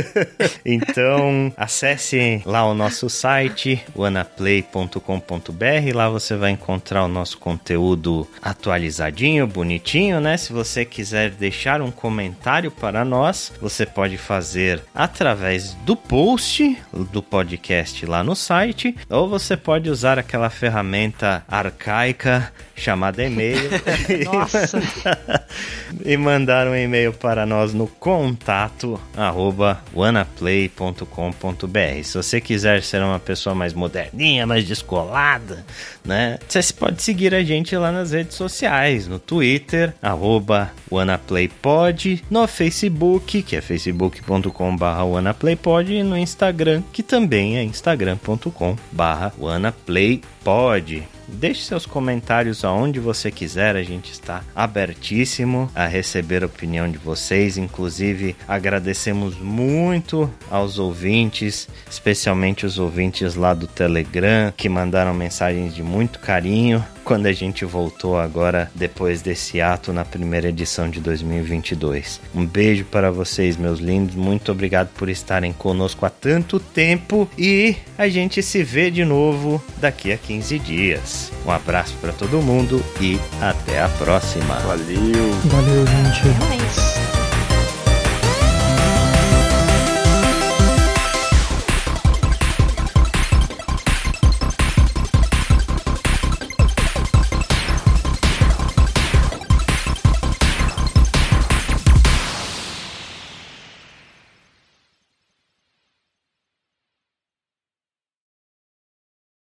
então, acesse lá o nosso site, wanaplay.com.br. Lá você vai encontrar o nosso conteúdo atualizadinho, bonitinho, né? Se você quiser deixar um comentário para nós, você pode fazer fazer através do post do podcast lá no site, ou você pode usar aquela ferramenta arcaica chamada e-mail e mandar um e-mail para nós no contato arroba wanaplay.com.br. Se você quiser ser uma pessoa mais moderninha, mais descolada, né? Você pode seguir a gente lá nas redes sociais, no Twitter, arroba WanaPlayPod, no Facebook, que é facebook.com.br WanaPlayPod, e no Instagram, que também é instagram.com.br WanaPlayPod. Deixe seus comentários aonde você quiser, a gente está abertíssimo a receber a opinião de vocês. Inclusive, agradecemos muito aos ouvintes, especialmente os ouvintes lá do Telegram, que mandaram mensagens de muito carinho quando a gente voltou agora depois desse ato na primeira edição de 2022. Um beijo para vocês, meus lindos. Muito obrigado por estarem conosco há tanto tempo e a gente se vê de novo daqui a 15 dias. Um abraço para todo mundo e até a próxima. Valeu. Valeu, gente.